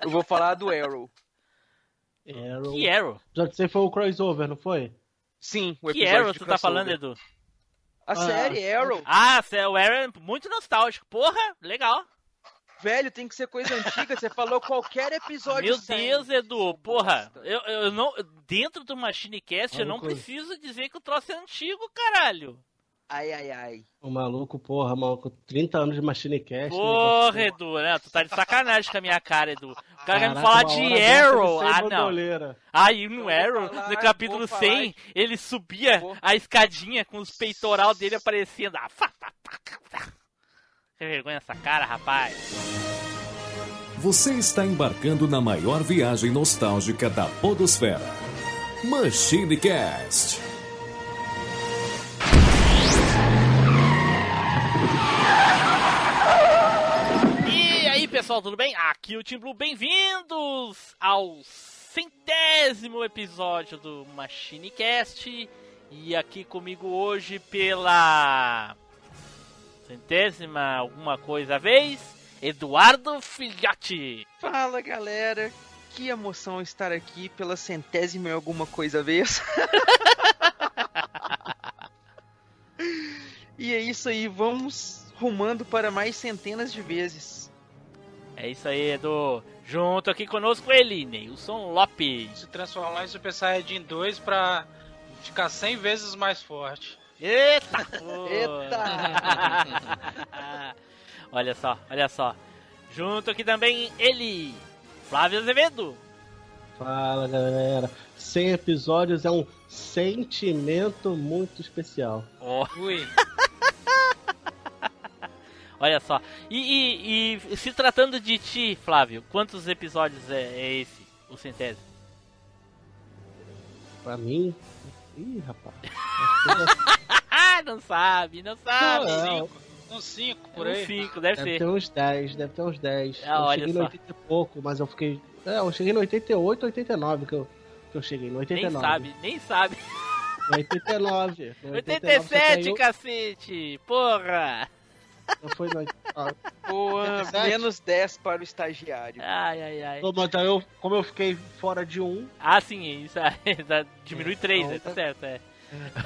Eu vou falar do Arrow. Arrow. Que Arrow? Já que você foi o crossover, não foi? Sim, o Que episódio Arrow de tu tá falando. Edu? A Ah. série Arrow. Ah, o Arrow é muito nostálgico. Porra, legal. Velho, tem que ser coisa antiga. Você falou qualquer episódio Meu sem. Deus, Edu, porra. Eu, eu não. Dentro do MachineCast eu Olha não coisa. preciso dizer que o troço é antigo, caralho. Ai, ai, ai. O maluco, porra, maluco, 30 anos de Machine Cast. Porra, Edu, né? Tu tá de sacanagem com a minha cara, Edu. O cara quer me Caraca, falar de Arrow. Ah, não. bandoleira. Aí no Arrow, falar, no capítulo vou falar 100, ele subia a escadinha com os peitoral dele aparecendo. Ah, fá, fá, fá. Que vergonha essa cara, rapaz. Você está embarcando na maior viagem nostálgica da Podosfera. Machine Cast. E aí, pessoal, tudo bem? Aqui é o Team Blue, bem-vindos ao centésimo episódio do MachineCast. E aqui comigo hoje pela centésima alguma coisa vez, Eduardo Filhote. Fala, galera. Que emoção estar aqui pela centésima e alguma coisa vez. e é isso aí, vamos rumando para mais centenas de vezes. É isso aí, Edu. Junto aqui conosco ele, Neilson Lopes. se transformar em Super Saiyajin 2 pra ficar 100 vezes mais forte. Eita! Eita! olha só, olha só. Junto aqui também ele, Flávio Azevedo. Fala, galera. 100 episódios é um sentimento muito especial. Ó, Ui, olha só. E, e- e se tratando de ti, Flávio, quantos episódios é, é esse, o centésimo? Pra mim... Ih, rapaz. Ah, não sabe, não sabe. Não, cinco, uns 5 por Um aí. cinco, deve Deve ser. ter uns 10, deve ter uns 10. Ah, eu olha cheguei só. no 80 e pouco, mas eu fiquei... É, eu cheguei no 88, 89 que eu, que eu cheguei. No Nem 89. sabe, nem sabe. No 89. No 89 só 87, caiu- cacete! Porra! Não foi no 89. Boa, 87. menos 10 para o estagiário. Ai, ai, ai. Ô, mas aí eu, como eu fiquei fora de um, Ah, sim, isso diminui 3, Então, tá tá- certo, é.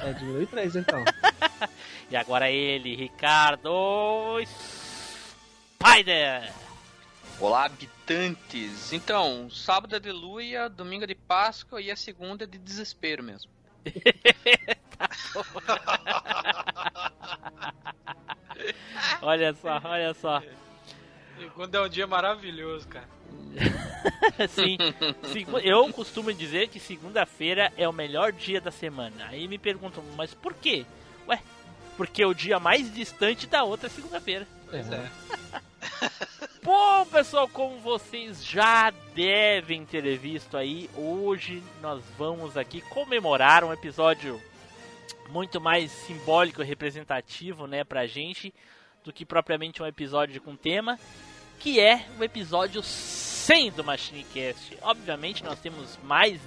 é, diminui 3 então. E agora ele, Ricardo Spider! Olá, habitantes! Então, sábado é de Luia, domingo é de Páscoa e a segunda é de desespero mesmo. Olha só, olha só. Segunda é um dia maravilhoso, cara. Sim, eu costumo dizer que segunda-feira é o melhor dia da semana. Aí me perguntam, mas por quê? Ué, porque é o dia mais distante da outra segunda-feira. Pois é. Bom, pessoal, como vocês já devem ter visto aí, hoje nós vamos aqui comemorar um episódio muito mais simbólico e representativo, né, pra gente, do que propriamente um episódio com tema, que é o episódio 100 do MachineCast. Obviamente nós temos mais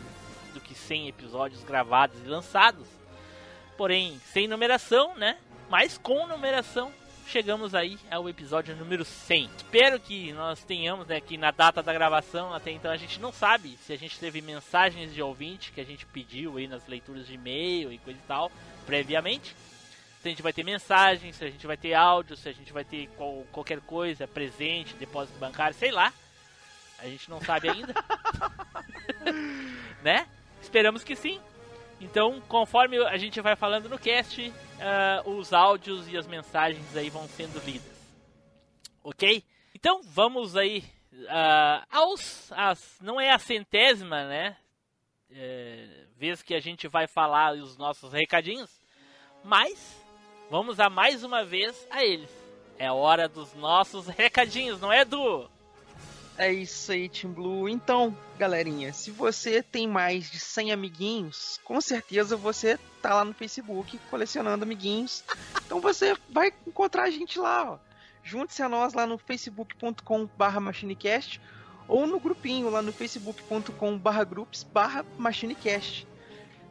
do que 100 episódios gravados e lançados, porém sem numeração, né, mas com numeração chegamos aí ao episódio número 100. Espero que nós tenhamos, né, que na data da gravação, até então a gente não sabe se a gente teve mensagens de ouvinte que a gente pediu aí nas leituras de e-mail e coisa e tal, previamente. Se a gente vai ter mensagens, se a gente vai ter áudio, se a gente vai ter qual- qualquer coisa, presente, depósito bancário, sei lá. A gente não sabe ainda. né? Esperamos que sim. Então, conforme a gente vai falando no cast, ah, os áudios e as mensagens aí vão sendo lidas. Ok? Então, vamos aí ah, aos. As, não é a centésima, né? É, vez que a gente vai falar os nossos recadinhos, mas vamos a mais uma vez a eles. É hora dos nossos recadinhos, não é, Edu? É isso aí, Team Blue. Então, galerinha, se você tem mais de 100 amiguinhos, com certeza você tá lá no Facebook colecionando amiguinhos. Então você vai encontrar a gente lá, ó. Junte-se a nós lá no facebook.com/barra machinecast ou no grupinho lá no facebook.com/barra groups/barra machinecast.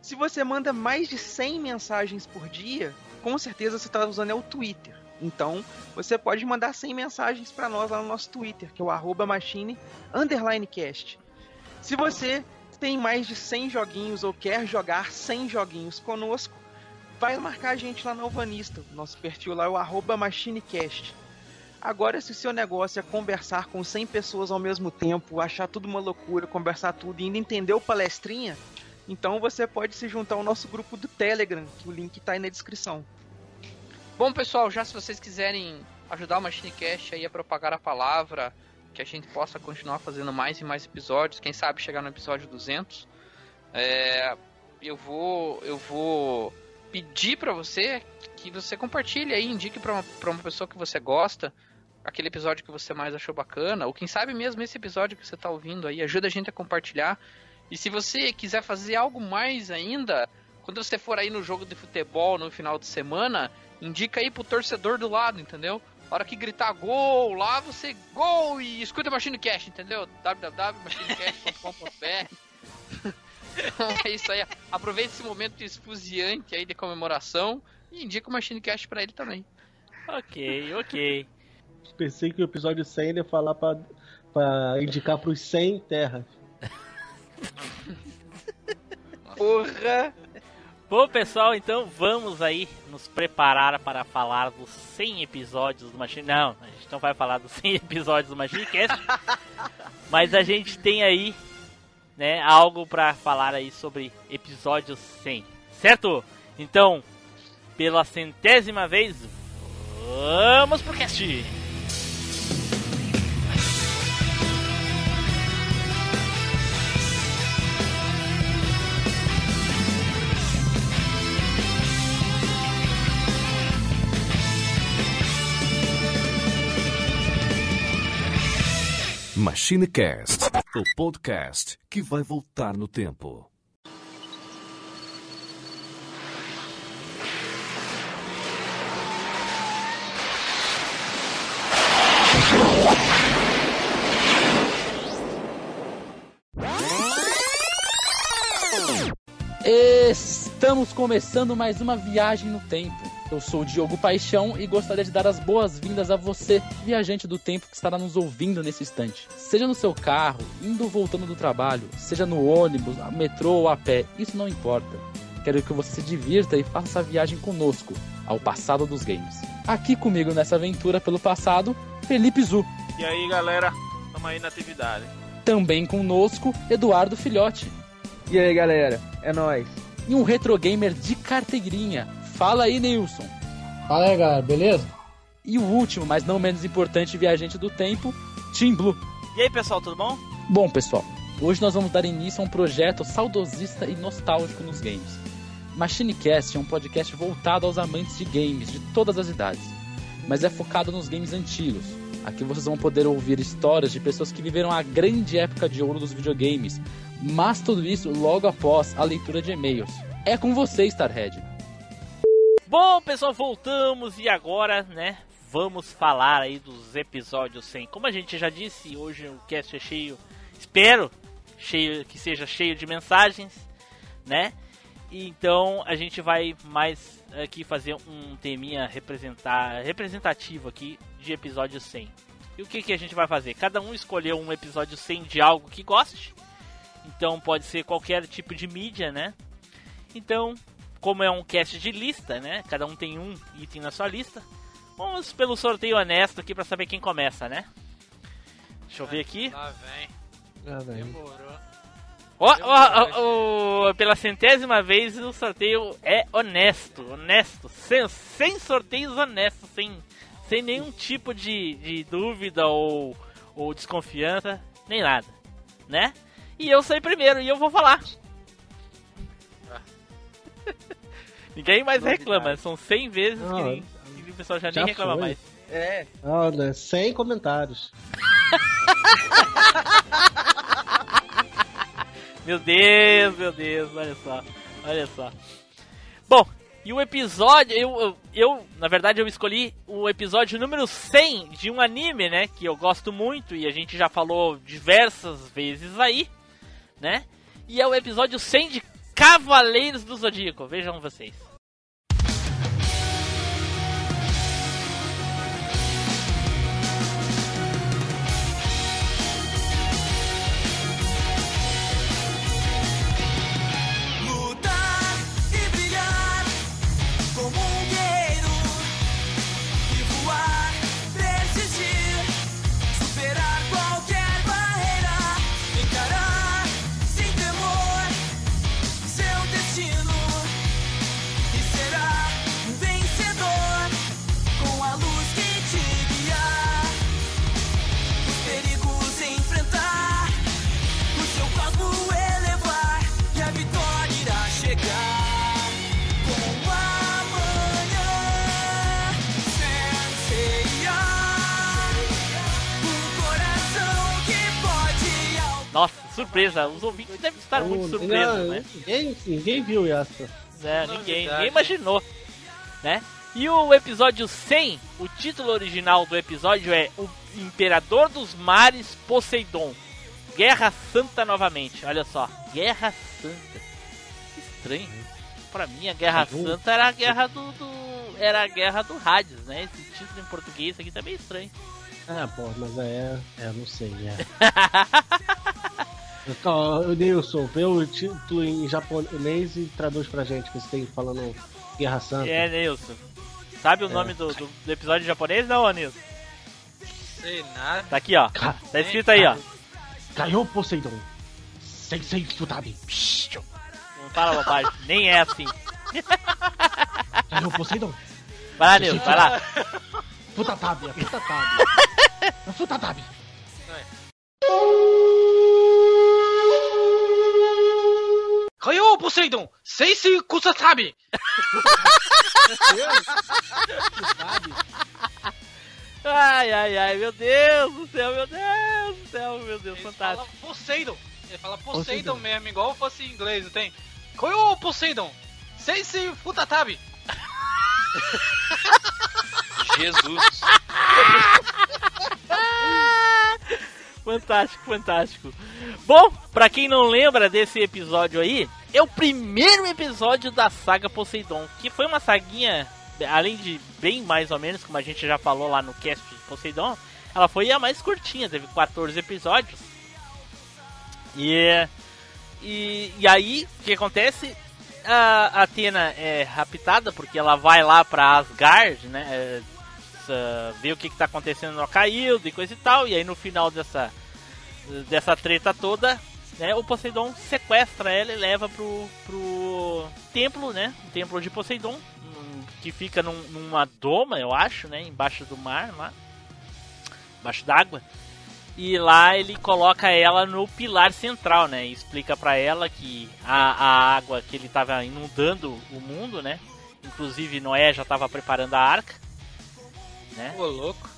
Se você manda mais de 100 mensagens por dia, com certeza você está usando é o Twitter. Então, você pode mandar 100 mensagens para nós lá no nosso Twitter, que é o arroba machine underline cast. Se você tem mais de 100 joguinhos ou quer jogar 100 joguinhos conosco, vai marcar a gente lá no Alvanista. Nosso perfil lá é o machinecast. Agora, se o seu negócio é conversar com 100 pessoas ao mesmo tempo, achar tudo uma loucura, conversar tudo e ainda entender o palestrinha, então você pode se juntar ao nosso grupo do Telegram, que o link está aí na descrição. Bom, pessoal, já se vocês quiserem ajudar o Machinecast aí a propagar a palavra, que a gente possa continuar fazendo mais e mais episódios, quem sabe chegar no episódio 200, é, eu vou eu vou pedir para você que você compartilhe aí, indique para uma, uma pessoa que você gosta, aquele episódio que você mais achou bacana, ou quem sabe mesmo esse episódio que você está ouvindo aí, ajuda a gente a compartilhar. E se você quiser fazer algo mais ainda, quando você for aí no jogo de futebol no final de semana, indica aí pro torcedor do lado, entendeu? A hora que gritar gol lá, você gol e escuta o Machine Cash, entendeu? www.machinecast.com.br Então é isso aí. Aproveite esse momento esfuziante aí de comemoração e indica o Machine Cash pra ele também. Ok, ok. Pensei que o episódio 100 ia falar pra, pra indicar pros 100 terras. Porra! Bom, pessoal, então vamos aí nos preparar para falar dos 100 episódios do Machine. Não, a gente não vai falar dos 100 episódios do Machine Cast, mas a gente tem aí, né, algo para falar aí sobre episódio 100, certo? Então, pela centésima vez, vamos pro cast. MachineCast, o podcast que vai voltar no tempo. Estamos começando mais uma viagem no tempo. Eu sou o Diogo Paixão e gostaria de dar as boas-vindas a você, viajante do tempo que estará nos ouvindo nesse instante. Seja no seu carro, indo ou voltando do trabalho, seja no ônibus, metrô ou a pé, isso não importa. Quero que você se divirta e faça essa viagem conosco, ao passado dos games. Aqui comigo nessa aventura pelo passado, Felipe Zu. E aí, galera, tamo aí na atividade. Também conosco, Eduardo Filhote. E aí, galera, é nóis. E um retro gamer de carteirinha. Fala aí, Nilson. Fala aí, galera, beleza? E o último, mas não menos importante viajante do tempo, Team Blue. E aí, pessoal, tudo bom? Bom, pessoal, hoje nós vamos dar início a um projeto saudosista e nostálgico nos games. MachineCast é um podcast voltado aos amantes de games de todas as idades, mas é focado nos games antigos. Aqui vocês vão poder ouvir histórias de pessoas que viveram a grande época de ouro dos videogames, mas tudo isso logo após a leitura de e-mails. É com você, Starhead. Bom, pessoal, voltamos e agora, né, vamos falar aí dos episódios 100. Como a gente já disse, hoje o cast é cheio, espero, cheio que seja cheio de mensagens, né? Então a gente vai mais aqui fazer um teminha representar, representativo aqui de episódio 100. E o que, que a gente vai fazer? Cada um escolheu um episódio 100 de algo que goste. Então pode ser qualquer tipo de mídia, né? Então, como é um cast de lista, né? Cada um tem um item na sua lista. Vamos pelo sorteio honesto aqui para saber quem começa, né? Deixa eu ver aqui. Lá vem. Ah, velho. Demorou. Ó, ó, ó, ó, pela centésima vez o sorteio é honesto, honesto, sem, sem sorteios honestos, sem, sem nenhum tipo de, de dúvida ou, ou desconfiança, nem nada, né? E eu saí primeiro e eu vou falar. Ninguém mais reclama, são 100 vezes que, Não, nem- que o pessoal já, já nem reclama foi. mais. É, Olha, 100 comentários. Meu Deus, meu Deus, olha só, olha só. Bom, e o episódio, eu, eu, eu, na verdade eu escolhi o episódio número 100 de um anime, né, que eu gosto muito e a gente já falou diversas vezes aí, né? E é o episódio 100 de Cavaleiros do Zodíaco, vejam vocês. Surpresa. Os ouvintes devem estar muito surpresos, né? Ninguém, ninguém viu essa. Novidade. Ninguém, ninguém imaginou, né? E o episódio 100, o título original do episódio é O Imperador dos Mares Poseidon. Guerra Santa novamente. Olha só, Guerra Santa. Que estranho. Pra mim a Guerra Uhum. Santa era a guerra do, do- era a guerra do Hades, né? Esse título em português aqui tá meio estranho. Ah, pô, mas é. É, não sei, é. Ó, Nilson, vê o título em japonês e traduz pra gente, que você tem falando Guerra Santa. É, Nilson. Sabe o nome do, do, do episódio em japonês, não, Nilson? Sei nada. Tá aqui, ó. Ca- Tá escrito aí, ó. Caiu Poseidon. Sensei Futami. Não fala bobagem. Nem é assim. Caiu Poseidon. Vai lá, Nilson, vai lá. Futatabi, é Futatabi. É. Caiu, Poseidon! Sei se custa sabe! Ai, ai, ai, meu Deus do céu, meu Deus do céu, meu Deus, Ele fantástico. fala Poseidon! Ele fala Poseidon, Poseidon. mesmo, igual fosse em inglês, não tem? Caiu, Poseidon! Sei se Futatabi! Jesus. Fantástico, fantástico. Bom, pra quem não lembra desse episódio aí, é o primeiro episódio da saga Poseidon, que foi uma saguinha, além de bem mais ou menos, como a gente já falou lá no cast de Poseidon, ela foi a mais curtinha, teve 14 episódios. E, e, e aí, o que acontece? A Athena é raptada porque ela vai lá pra Asgard, né? é, essa- ver o que, que tá acontecendo no Caildo e coisa e tal. E aí no final dessa, dessa treta toda, né, o Poseidon sequestra ela e leva pro, pro templo, né? O templo de Poseidon, que fica num- numa doma, eu acho, né? Embaixo do mar, lá. Embaixo d'água. E lá ele coloca ela no pilar central, né? E explica pra ela que a, a água que ele tava inundando o mundo, né? Inclusive Noé já estava preparando a arca, né? Ô, louco.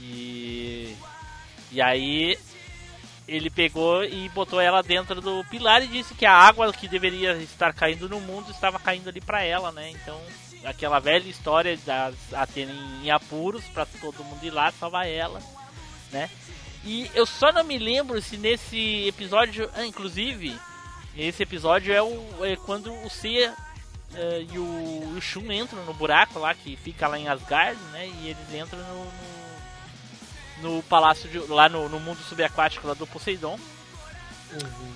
E e aí ele pegou e botou ela dentro do pilar e disse que a água que deveria estar caindo no mundo estava caindo ali pra ela, né? Então, aquela velha história da Atena em apuros pra todo mundo ir lá salvar ela, né? E eu só não me lembro se nesse episódio, ah, inclusive, esse episódio é, o, é quando o Seiya eh, e o, o Shun entram no buraco lá que fica lá em Asgard, né? E eles entram no, no, no palácio de, lá no, no mundo subaquático lá do Poseidon. Uhum.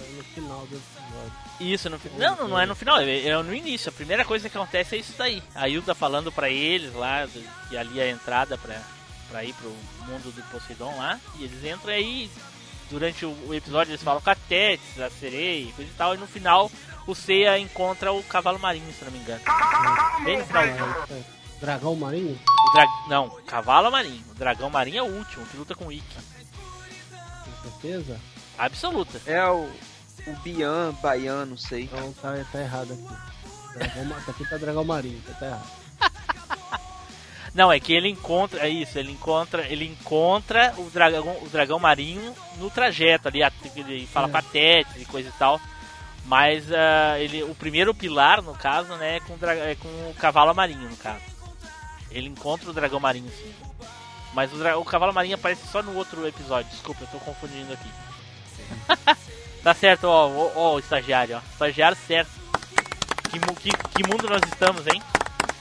É no final do episódio. Isso, no, fi- não, não, não é no final, é, é no início. A primeira coisa que acontece é isso daí. A Hilda falando pra eles lá, que ali é a entrada pra, pra ir pro mundo do Poseidon lá. E eles entram e aí, durante o, o episódio, eles falam com a Tétis, a sereia e coisa e tal. E no final, o Seiya encontra o cavalo marinho, se não me engano. Bem no finalzinho. É, Dragão marinho? O dra... Não, cavalo marinho. O dragão marinho é o último, que luta com o Ikki. Com certeza? Absoluta. É o, o Bian, Baiano, não sei. Então tá, tá errado aqui. Dragão, tá aqui tá dragão marinho, tá, tá errado. Não, é que ele encontra, é isso, ele encontra, ele encontra o dragão, o dragão marinho no trajeto ali, ele fala É. Tétis e coisa e tal. Mas ah, ele, o primeiro pilar, no caso, né, é com, é com o cavalo marinho, no caso. Ele encontra o dragão marinho, sim. Mas o, o cavalo marinho aparece só no outro episódio. Desculpa, eu tô confundindo aqui. tá certo, ó, ó, ó, o estagiário, ó. Estagiário certo. Que, que, que mundo nós estamos, hein?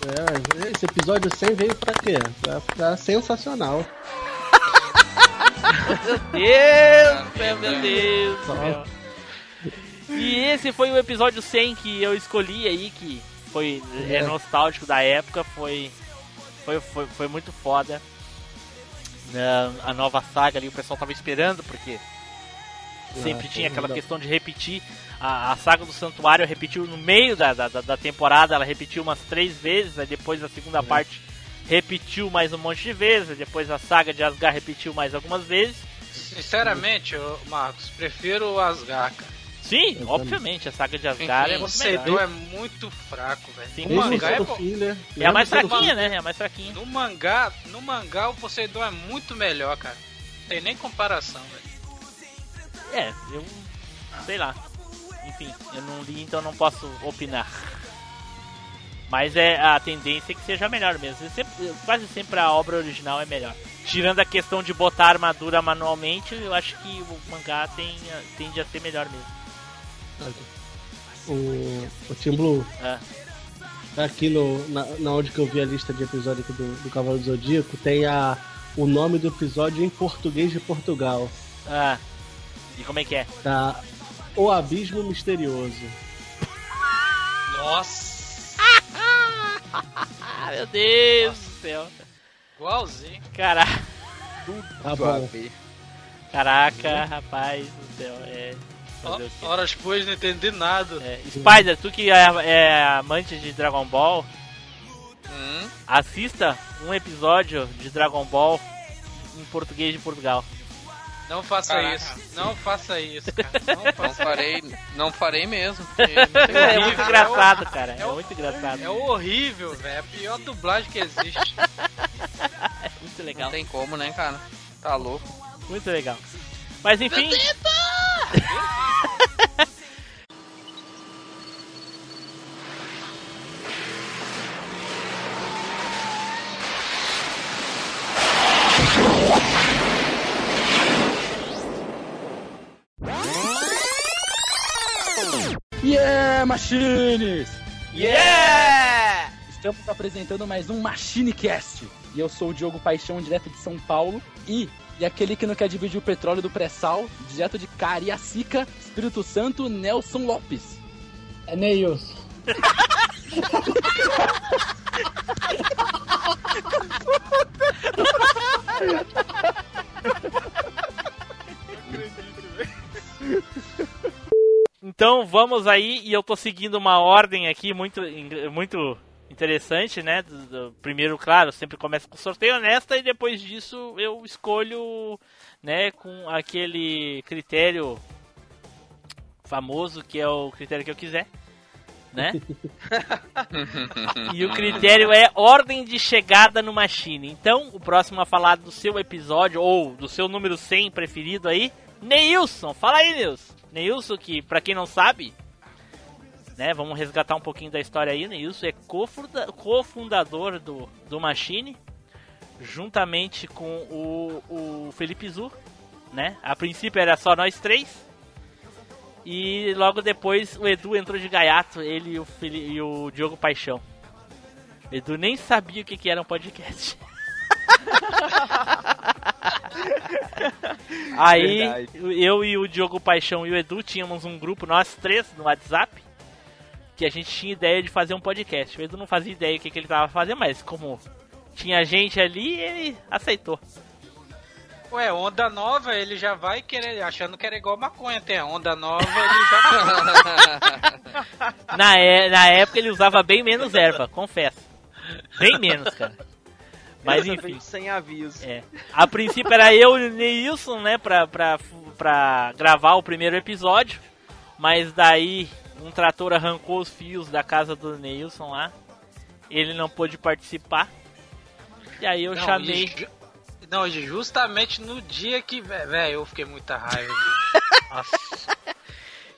É, esse episódio 100 veio pra quê? Pra ficar sensacional. Meu Deus, meu, meu Deus. E esse foi o episódio 100 que eu escolhi aí, que foi é nostálgico da época, foi foi, foi, foi muito foda. Na- a nova saga ali, o pessoal tava esperando, porque sempre Ah, tinha aquela não. questão de repetir. A, a saga do Santuário repetiu no meio da, da, da- da temporada, ela repetiu umas três vezes, aí depois a segunda parte repetiu mais um monte de vezes, depois a saga de Asgard repetiu mais algumas vezes. Sinceramente, Marcos, prefiro o Asgard, cara. Sim, Eu obviamente, a saga de Asgard é O muito melhor. Poseidon é muito fraco, velho. Sim, Mesmo mangá é filler. É a mais fraquinha, né? É a mais fraquinha. No mangá, no mangá o Poseidon é muito melhor, cara. Não tem nem comparação, velho. É, eu. sei lá. Enfim, eu não li, então não posso opinar. Mas é a tendência é que seja melhor mesmo. Sempre- quase sempre a obra original é melhor. Tirando a questão de botar armadura manualmente, eu acho que o mangá tem, tende a ser melhor mesmo. O, o Team Blue, Ah, aqui no, na, na onde que eu vi a lista de episódio aqui do, do Cavalo do Zodíaco, tem a, o nome do episódio em português de Portugal. ah. E como é que é? Tá? O Abismo Misterioso. Nossa, Ah, meu Deus do céu. igualzinho. Caraca, Tá bom. caraca, rapaz do céu. É. Horas depois não entendi nada. É, Spider, tu que é, é amante de Dragon Ball, Hum, assista um episódio de Dragon Ball em português de Portugal. Não faça Caraca. isso. Não faça isso, cara. Não não faça farei, não farei mesmo. não É muito engraçado, cara. É é o- muito engraçado. É horrível, velho. É a pior dublagem que existe. É muito Não legal. tem como, né, cara? Tá louco. Muito legal. Mas enfim. Yeah, Machines! Yeah! Estamos apresentando mais um MachineCast. E eu sou o Diogo Paixão, direto de São Paulo. E, e aquele que não quer dividir o petróleo do pré-sal, direto de Cariacica, Espírito Santo, Nelson Lopes. É Neils. Então vamos aí, e eu tô seguindo uma ordem aqui muito, muito interessante, né? Do- do- primeiro, claro, sempre começa com sorteio honesta e depois disso eu escolho, né, com aquele critério famoso que é o critério que eu quiser, né? E o critério é ordem de chegada no Machine. Então, o próximo a falar do seu episódio ou do seu número 100 preferido aí, Neilson. Fala aí, Neilson. Neilson, que pra quem não sabe, né, vamos resgatar um pouquinho da história aí. Neilson é cofunda- cofundador do, do Machine, juntamente com o, o Felipe Zu, né? A princípio era só nós três. E logo depois o Edu entrou de gaiato, ele e o, Fili- e o Diogo Paixão. O Edu nem sabia o que, que era um podcast. Aí Verdade. eu e o Diogo Paixão e o Edu tínhamos um grupo, nós três, no WhatsApp, que a gente tinha ideia de fazer um podcast. O Edu não fazia ideia do que, que ele tava fazendo, mas como tinha gente ali, ele aceitou. Ué, onda nova, ele já vai querer, achando que era igual maconha. Tem a onda nova, ele já. Na, é- na época ele usava bem menos erva, confesso. Bem menos, cara. Mas enfim. sem aviso. É. A princípio era eu e o Neilson, né, pra, pra, pra gravar o primeiro episódio. Mas daí um trator arrancou os fios da casa do Neilson lá. Ele não pôde participar. E aí eu Não, chamei. e Não, justamente no dia que. Velho, eu fiquei muita raiva. Nossa.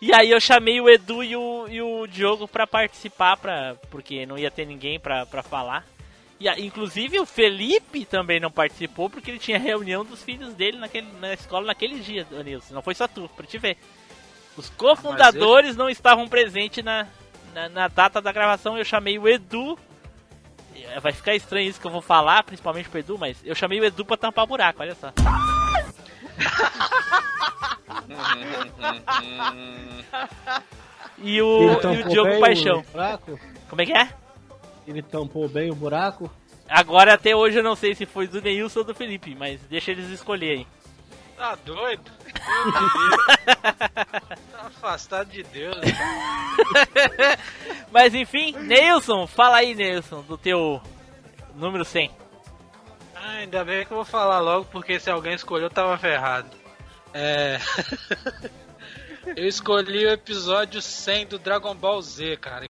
E aí eu chamei o Edu e o, e o Diogo pra participar, pra, porque não ia ter ninguém pra, pra falar. E a- inclusive o Felipe também não participou porque ele tinha reunião dos filhos dele naquele, na escola naquele dia, Nilson. Não foi só tu, pra te ver. Os cofundadores não estavam presentes na, na, na data da gravação. Eu chamei o Edu. É, Vai ficar estranho isso que eu vou falar, principalmente pro Edu, mas eu chamei o Edu pra tampar buraco, olha só. E o, e o Diogo Paixão. o buraco? Como é que é? Ele tampou bem o buraco? Agora até hoje eu não sei se foi do Neilson ou do Felipe, mas deixa eles escolherem. Tá doido? Tá afastado de Deus. Mas enfim, Neilson, fala aí, Neilson, do teu número 100. Ah, ainda bem que eu vou falar logo, porque se alguém escolheu, eu tava ferrado. É. eu escolhi o episódio 100 do Dragon Ball Z, cara.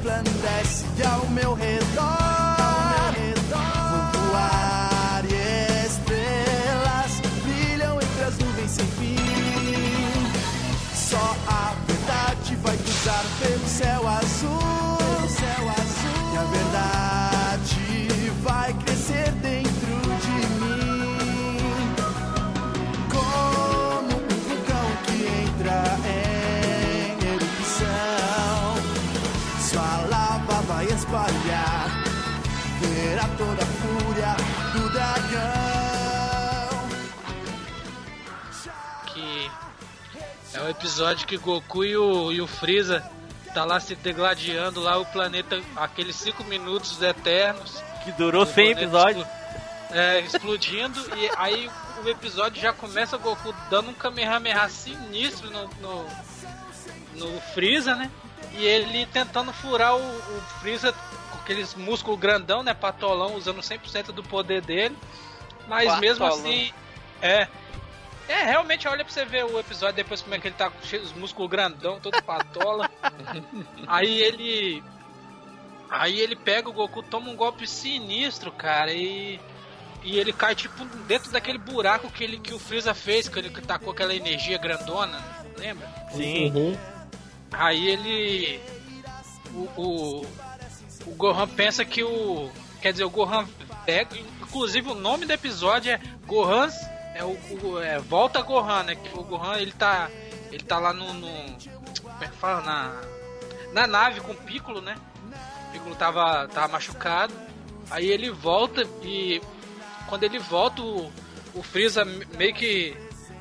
Resplandece ao meu redor. O episódio que Goku e o, e o Freeza tá lá se degladiando lá o planeta, aqueles 5 minutos eternos. Que durou O 100 planeta episódios. É, explodindo e aí o episódio já começa o Goku dando um Kamehameha sinistro no, no, no Freeza, né? E ele tentando furar o, o Freeza com aqueles músculos grandão, né? Patolão, usando 100% do poder dele. Mas mesmo assim, é. É, realmente, olha pra você ver o episódio depois como é que ele tá com cheio os músculos grandão, todo patola. aí ele. Aí ele pega o Goku, toma um golpe sinistro, cara, e. E ele cai tipo dentro daquele buraco que, ele, que o Freeza fez, que ele tacou aquela energia grandona, lembra? Sim. Uhum. Aí ele. O, o, o Gohan pensa que o. Quer dizer, o Gohan pega. Inclusive o nome do episódio é Gohan. É o, o- é, Volta Gohan, né? Que o Gohan ele tá. Ele tá lá no. no como é que fala? Na. Na nave com o Piccolo, né? O Piccolo tava, tava machucado. Aí ele volta e. Quando ele volta, o, o Freeza meio que.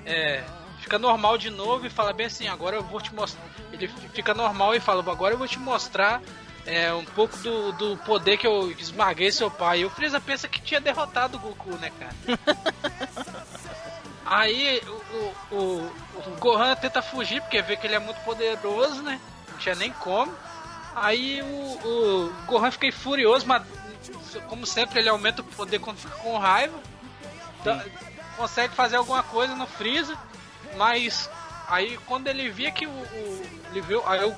É, fica normal de novo e fala bem assim, agora eu vou te mostrar. Ele fica normal e fala, agora eu vou te mostrar é, um pouco do, do poder que eu esmaguei seu pai. E o Freeza pensa que tinha derrotado o Goku, né, cara? Aí o, o, o Gohan tenta fugir porque vê que ele é muito poderoso, né? Não tinha nem como. Aí o, o Gohan fica furioso, mas como sempre ele aumenta o poder quando fica com raiva. Então, consegue fazer alguma coisa no Freeza, mas aí quando ele via que o, o- ele viu, aí o,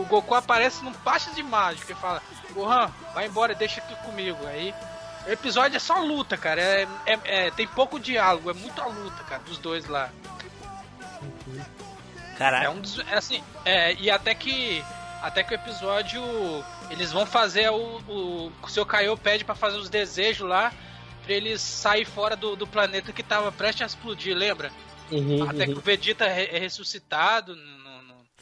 o Goku aparece num passe de mágica e fala: Gohan, vai embora, deixa aqui comigo. Aí o episódio é só luta, cara. É, é- é- tem pouco diálogo, é muita luta, cara, dos dois lá. É Caraca. um dos, é assim, é, e até que até que o episódio eles vão fazer o, o, o seu Kaiô pede pra fazer os desejos lá pra eles sair fora do, do planeta que tava prestes a explodir, lembra? Uhum, até que uhum. o Vegeta é, é ressuscitado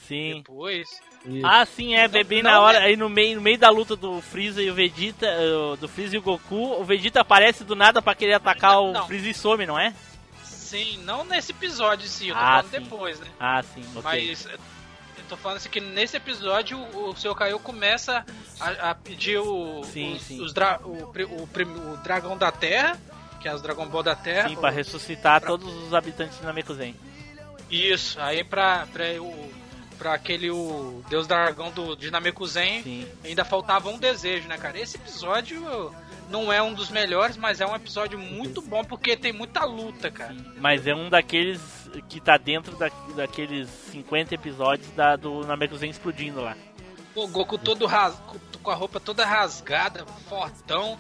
Sim. depois. Isso. Ah, sim, é, Não, na hora, né? aí no meio, no meio da luta do Freeza e o Vegeta, eh, do Freeza e o Goku, o Vegeta aparece do nada pra querer atacar o Não. Freeza e some, não é? Sim, não nesse episódio sim, eu tô Ah, falando sim. depois, né? Ah, sim, ok. Mas eu tô falando assim que nesse episódio o, o seu Kaiô começa a, a pedir o, Sim, os, sim. os dra- o, o o dragão da Terra, que é os Dragon Ball da Terra. Sim, pra o- ressuscitar pra- todos os habitantes de Namekusei. Isso, aí pra, pra, o, pra aquele o Deus Dragão do, de Namekuzen Sim. ainda faltava um desejo, né, cara? Esse episódio não é um dos melhores, mas é um episódio muito bom porque tem muita luta, cara. Mas é um daqueles que tá dentro da, daqueles 50 episódios da, do Namekusei explodindo lá. O Goku todo ras... com a roupa toda rasgada, fortão.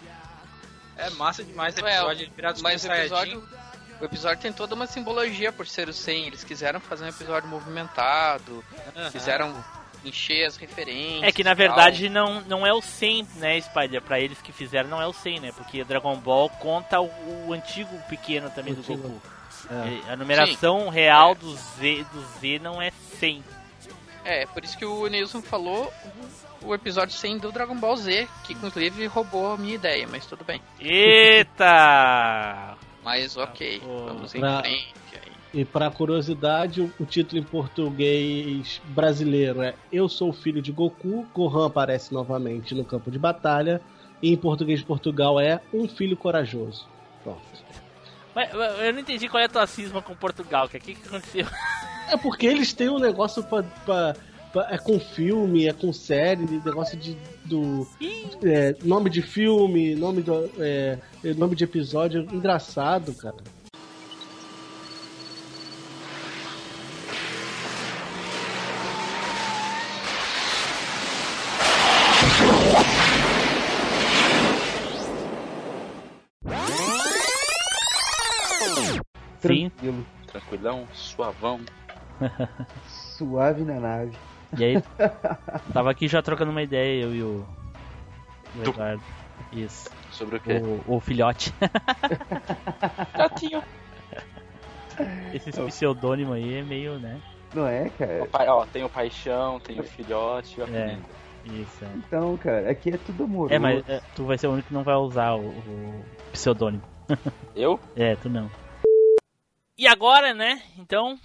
É massa demais o episódio virado Mas o Super Saiyajin. episódio, o episódio tem toda uma simbologia por ser o 100. Eles quiseram fazer um episódio movimentado, Aham. quiseram encher as referências. É que na verdade não, não é o 100, né, Spider? Pra eles que fizeram não é o 100, né? Porque Dragon Ball conta o, o antigo pequeno também O do antigo. Goku. É. É, A numeração real do Z, do Z não é 100. É, por isso que o Nilson falou o episódio 100 do Dragon Ball Z, que inclusive roubou a minha ideia, mas tudo bem. Eita! Mas ok, Pô, vamos em pra- frente aí. E pra curiosidade, o, o título em português brasileiro é Eu sou filho de Goku, Gohan aparece novamente no campo de batalha, e em português de Portugal é Um Filho Corajoso. Pronto. Mas, mas eu não entendi qual é a tua cisma com Portugal, que o que, que aconteceu? É porque eles têm um negócio pra- é com filme, é com série, negócio de do é, nome de filme, nome do é, é nome de episódio, engraçado, cara. Tranquilo. Tranquilão, suavão. Suave na nave. E aí, tava aqui já trocando uma ideia, eu e o, o Eduardo. Isso. Sobre o quê? O, o filhote. Gatinho. Esse pseudônimo aí é meio, né? Não é, cara? O pai- ó, tem o paixão, tem o filhote e o É. Isso, é. Então, cara, aqui é tudo amoroso. É, mas é, tu vai ser o único que não vai usar o, o pseudônimo. Eu? É, tu não. E agora, né? Então,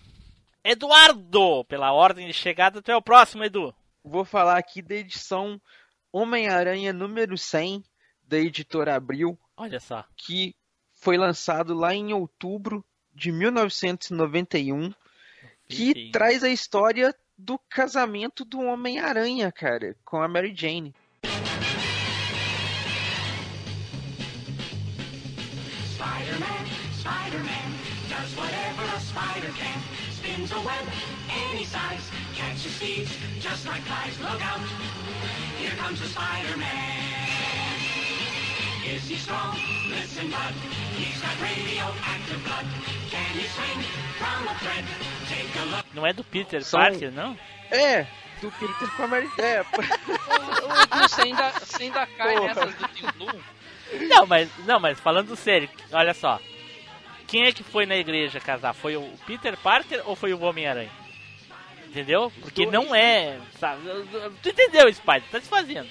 Eduardo, pela ordem de chegada, tu é o próximo, Edu. Vou falar aqui da edição Homem-Aranha número 100 da editora Abril, Olha só. que foi lançado lá em outubro de 1991, que Sim. traz a história do casamento do Homem-Aranha, cara, com a Mary Jane. Spider-Man, Spider-Man, does whatever a spider can. Spins a web any size, catches thieves just like flies. Look out, here comes the Spider-Man. Is he strong? Listen, bud, he's got radioactive blood. Can he swing from a thread? Take a look. Não é do Peter São- Parker, não? É, do Peter com a Mary É, você ainda, você ainda cai Porra. nessas do Team Blue? Não, mas, não, mas falando sério, olha só. Quem é que foi na igreja casar? Foi o Peter Parker ou foi o Homem-Aranha? Entendeu? Porque não é. Sabe? Tu entendeu, Spider? Tá se fazendo.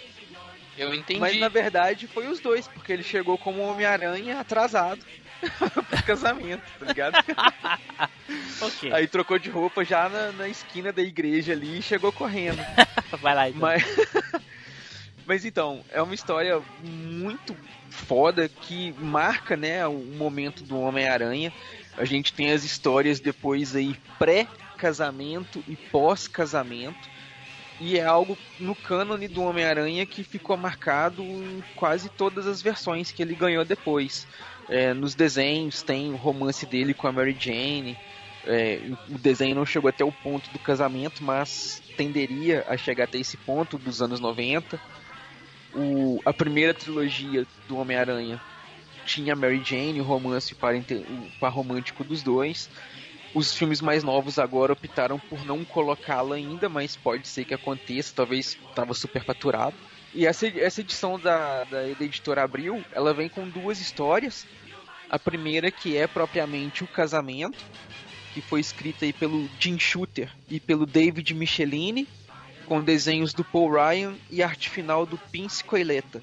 Eu entendi. mas na verdade foi os dois, porque ele chegou como Homem-Aranha atrasado pro casamento, tá ligado? Ok. Aí trocou de roupa já na, na esquina da igreja ali e chegou correndo. Vai lá, então. Mas, mas então, é uma história muito foda que marca, né, o momento do Homem-Aranha. A gente tem as histórias depois aí pré-casamento e pós-casamento. E é algo no cânone do Homem-Aranha que ficou marcado em quase todas as versões que ele ganhou depois. É, nos desenhos tem o romance dele com a Mary Jane. É, o desenho não chegou até o ponto do casamento, mas tenderia a chegar até esse ponto dos anos 90. O, a primeira trilogia do Homem-Aranha tinha Mary Jane, o romance parente, o par romântico dos dois. Os filmes mais novos agora optaram por não colocá-la ainda, mas pode ser que aconteça, talvez estava superfaturado. E essa, essa edição da, da, da editora Abril, ela vem com duas histórias. A primeira que é propriamente o casamento, que foi escrita aí pelo Jim Shooter e pelo David Michelini, com desenhos do Paul Ryan e arte final do Pince Coeleta.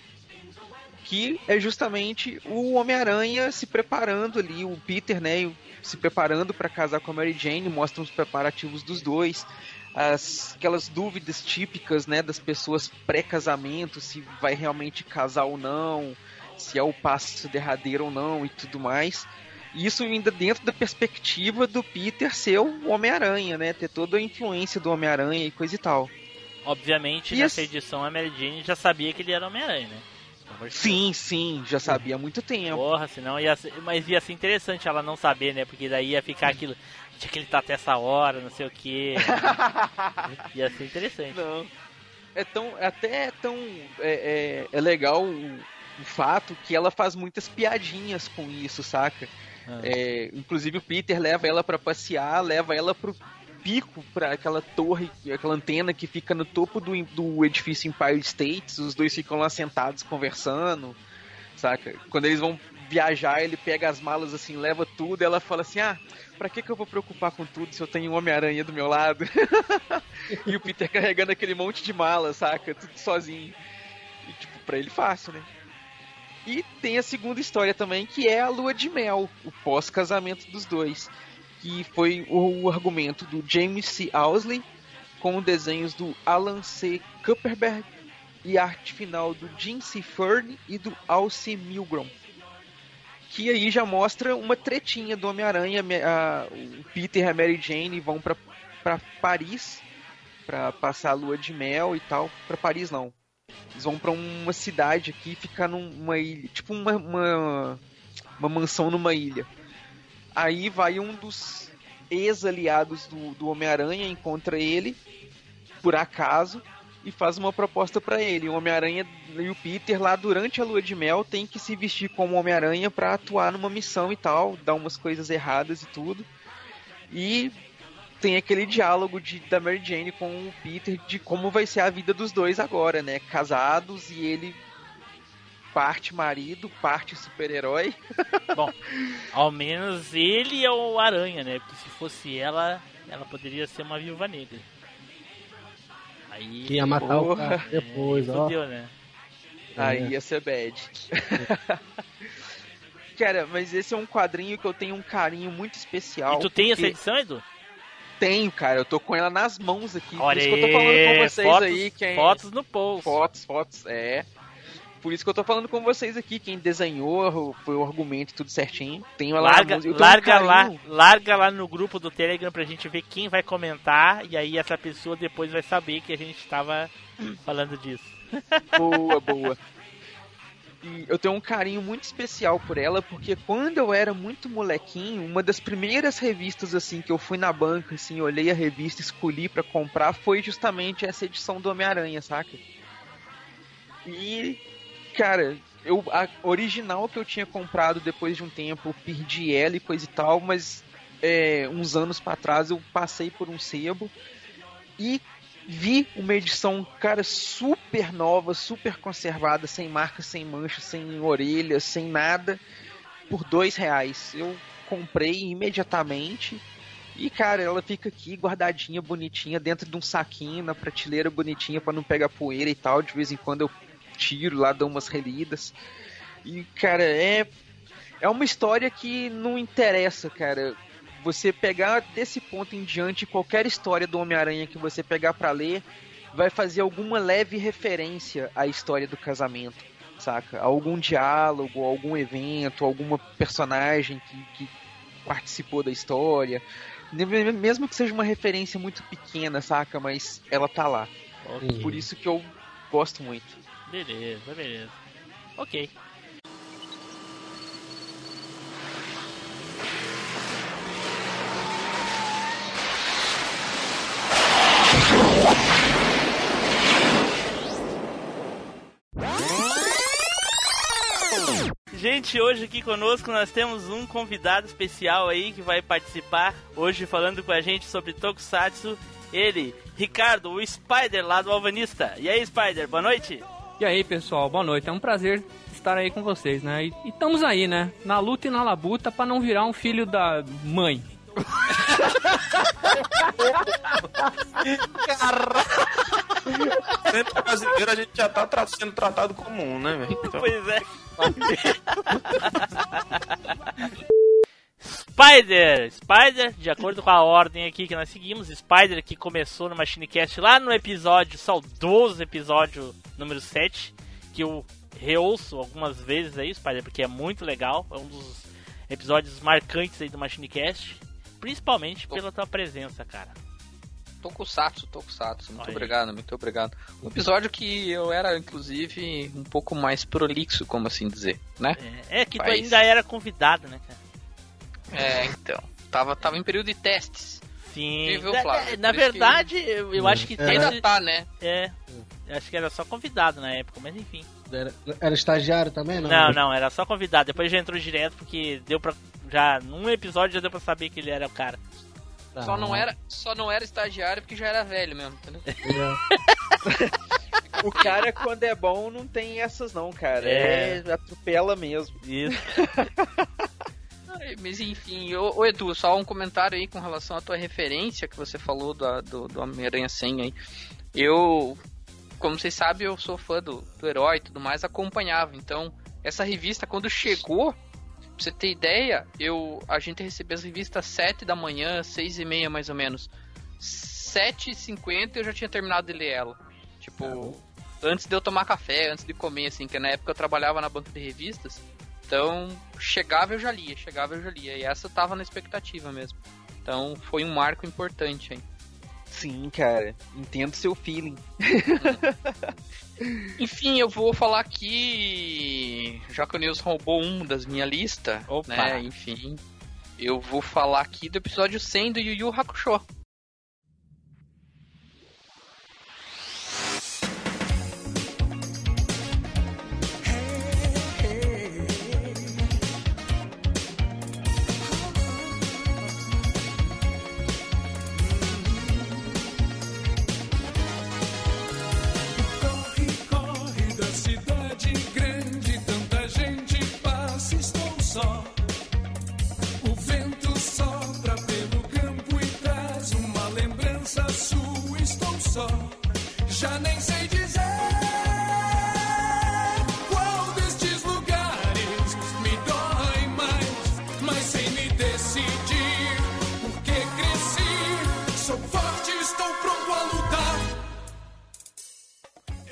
Que é justamente o Homem-Aranha se preparando ali, o Peter, né, se preparando para casar com a Mary Jane, mostra os preparativos dos dois, as, aquelas dúvidas típicas, né, das pessoas pré-casamento, se vai realmente casar ou não, se é o passo derradeiro ou não e tudo mais. Isso ainda dentro da perspectiva do Peter ser o Homem-Aranha, né? Ter toda a influência do Homem-Aranha e coisa e tal. Obviamente, E nessa esse- edição a Mary Jane já sabia que ele era Homem-Aranha, né? De Sim, sim, já sabia há muito tempo. Porra, senão ia ser, mas ia ser interessante ela não saber, né? Porque daí ia ficar aquilo, tinha que ele tá até essa hora, não sei o que. ia ser interessante. Não. É tão. Até é tão. É, é, é legal o, o fato que ela faz muitas piadinhas com isso, saca? Ah. É, inclusive o Peter leva ela pra passear, leva ela pro pico, pra aquela torre, aquela antena que fica no topo do, do edifício Empire States. Os dois ficam lá sentados conversando, saca? Quando eles vão viajar, ele pega as malas assim, leva tudo, ela fala assim: Ah, pra que, que eu vou preocupar com tudo se eu tenho um Homem-Aranha do meu lado? e o Peter carregando aquele monte de mala, saca? Tudo sozinho. E tipo, pra ele fácil, né? E tem a segunda história também, que é a lua de mel, o pós-casamento dos dois. Que foi o argumento do James C. Owsley, com desenhos do Alan C. Kupperberg e arte final do Jim C. Fern e do Al C. Milgrom. Que aí já mostra uma tretinha do Homem-Aranha. O Peter e a Mary Jane vão pra Paris pra passar a lua de mel e tal. Pra Paris não. Eles vão pra uma cidade aqui, ficar numa ilha, tipo uma, uma, uma mansão numa ilha. Aí vai um dos ex-aliados do, do Homem-Aranha, encontra ele, por acaso, e faz uma proposta pra ele. O Homem-Aranha e o Peter lá durante a lua de mel tem que se vestir como Homem-Aranha pra atuar numa missão e tal, dar umas coisas erradas e tudo. E tem aquele diálogo de, da Mary Jane com o Peter de como vai ser a vida dos dois agora, né? Casados e ele parte marido, parte super-herói. Bom, ao menos ele é o Aranha, né? Porque se fosse ela, ela poderia ser uma viúva negra. Aí. Que ia matar o Porra. cara depois, ó. Fudeu, né? Aí ia ser bad. Cara, mas esse é um quadrinho que eu tenho um carinho muito especial. E tu tem essa edição, Edu? Tenho, cara. Eu tô com ela nas mãos aqui. Olha Por isso que eu tô falando com aí, vocês fotos, aí. Quem... fotos no post. Fotos, fotos, é. Por isso que eu tô falando com vocês aqui. Quem desenhou, foi o argumento tudo certinho. Tenho ela Larga, tenho um larga lá, larga lá no grupo do Telegram pra gente ver quem vai comentar e aí essa pessoa depois vai saber que a gente tava falando disso. Boa, boa. E eu tenho um carinho muito especial por ela, porque quando eu era muito molequinho, uma das primeiras revistas assim que eu fui na banca, assim, olhei a revista, escolhi pra comprar, foi justamente essa edição do Homem-Aranha, saca? E cara, eu a original que eu tinha comprado depois de um tempo, perdi ela e coisa e tal, mas é, uns anos pra trás eu passei por um sebo e vi uma edição, cara, super nova, super conservada, sem marca, sem mancha, sem orelha, sem nada, por dois reais. Eu comprei imediatamente e, cara, ela fica aqui guardadinha, bonitinha, dentro de um saquinho, na prateleira bonitinha para não pegar poeira e tal. De vez em quando eu tiro lá, dou umas relidas. E, cara, é é uma história que não interessa, cara. Você pegar desse ponto em diante qualquer história do Homem-Aranha que você pegar pra ler, vai fazer alguma leve referência à história do casamento, saca? Algum diálogo, algum evento, alguma personagem que, que participou da história. Mesmo que seja uma referência muito pequena, saca? Mas ela tá lá. Por isso que eu gosto muito. Beleza, beleza. Ok. Gente, hoje aqui conosco nós temos um convidado especial aí que vai participar hoje falando com a gente sobre Tokusatsu. Ele, Ricardo, o Spider lá do Alvanista. E aí, Spider, boa noite. E aí, pessoal, boa noite. É um prazer estar aí com vocês, né? E e estamos aí, né? Na luta e na labuta pra não virar um filho da mãe. Dentro brasileiro a gente já tá tra- sendo tratado comum, né, velho? Então, Pois é. Spider! Spider, de acordo com a ordem aqui que nós seguimos, Spider que começou no MachineCast lá no episódio, saudoso episódio número 7, que eu reouço algumas vezes aí, Spider, porque é muito legal, é um dos episódios marcantes aí do MachineCast, principalmente pela tua presença, cara. Tokusatsu, Tokusatsu. Muito Olha obrigado, muito obrigado. Um episódio que eu era, inclusive, um pouco mais prolixo, como assim dizer, né? É, é que tu ainda era convidado, né, cara? É, então. Tava, tava em período de testes. Sim. Viu, Na- Flávio? Na isso verdade, eu, eu acho que É. Ainda tá, né? É. Acho que era só convidado na época, mas enfim. Era, era estagiário também, não? Não, não, era só convidado. Depois já entrou direto porque deu pra. Já num episódio já deu pra saber que ele era o cara. Ah, Só não era, só não era estagiário porque já era velho mesmo, entendeu? O cara, quando é bom, não tem essas não, cara. É. É, atropela mesmo. Isso. Mas enfim, ô, ô Edu, só um comentário aí com relação à tua referência que você falou da- do, do Homem-Aranha 100 aí. Eu, como vocês sabem, eu sou fã do, do herói e tudo mais, acompanhava. Então, essa revista, quando chegou, pra você ter ideia, eu, a gente recebeu as revistas 7 da manhã, 6 e meia mais ou menos. 7h50 eu já tinha terminado de ler ela. Tipo, antes de eu tomar café, antes de comer, assim, que na época eu trabalhava na banca de revistas. Então, chegava eu já lia, chegava eu já lia. E essa eu tava na expectativa mesmo. Então, foi um marco importante aí. Sim, cara. Entendo seu feeling. Enfim, eu vou falar aqui. Já que o Nils roubou um das minha lista, Opa. né? Enfim, eu vou falar aqui do episódio 100 do Yu Yu Hakusho.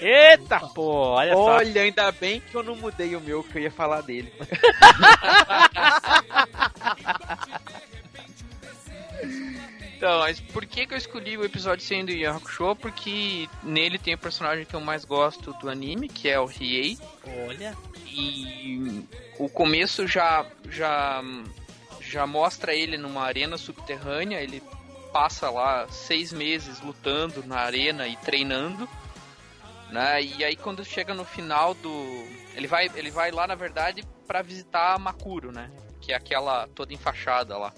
Eita, pô, olha, Olha, ainda bem que eu não mudei o meu, que eu ia falar dele. Então, mas por que, que eu escolhi o episódio sendo Yu Hakusho? Porque nele tem o personagem que eu mais gosto do anime, que é o Riei. Olha. E o começo já, já, já mostra ele numa arena subterrânea. Ele passa lá seis meses lutando na arena e treinando. Né? E aí quando chega no final do. Ele vai, ele vai lá, na verdade, para visitar a Makuro, né? Que é aquela toda enfaixada lá.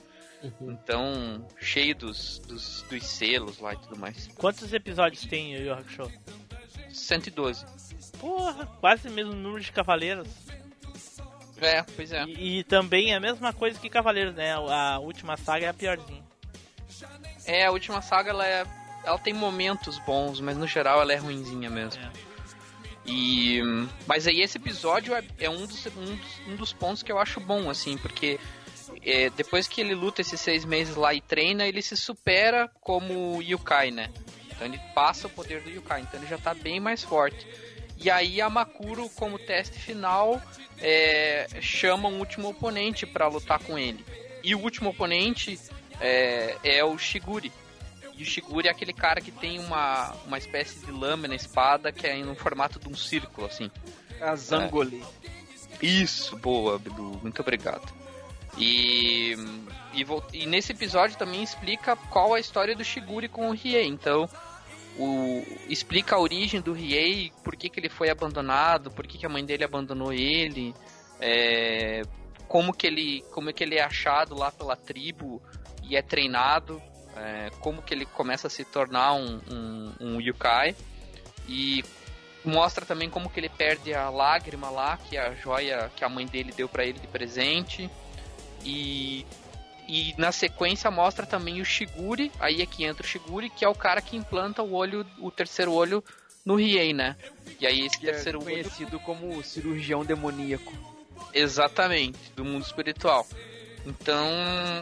Então, cheio dos, dos, dos selos lá e tudo mais. Quantos episódios tem o Yu Yu Hakusho? 112. Porra, quase o mesmo número de Cavaleiros. É, pois é. E, e também é a mesma coisa que Cavaleiros, né? A última saga é a piorzinha. É, a última saga ela, é, ela tem momentos bons, mas no geral ela é ruinzinha mesmo. E mas aí esse episódio é, é um, dos, um, dos, um dos pontos que eu acho bom, assim, porque é, depois que ele luta esses seis meses lá e treina, ele se supera como Yukai, né? Então ele passa o poder do Yukai, então ele já tá bem mais forte. E aí a Makuro, como teste final, é, chama um último oponente para lutar com ele. E o último oponente é, é o Shiguri. E o Shiguri é aquele cara que tem uma, uma espécie de lâmina, espada, que é no formato de um círculo, assim. A Zangoli. Isso, boa, Bidu. Muito obrigado. E, e, e nesse episódio também explica qual a história do Shiguri com o Riei. Então, o, explica a origem do Riei, por que, que ele foi abandonado, por que, que a mãe dele abandonou ele, é, como, que ele, como é que ele é achado lá pela tribo e é treinado, é, como que ele começa a se tornar um, um, um Yukai. E mostra também como que ele perde a lágrima lá, que é a joia que a mãe dele deu pra ele de presente. E, e na sequência mostra também o Shiguri, aí é que entra o Shiguri, que é o cara que implanta o olho, o terceiro olho no Riei, né? E aí esse Que é terceiro olho conhecido como cirurgião demoníaco. Exatamente, do mundo espiritual. Então,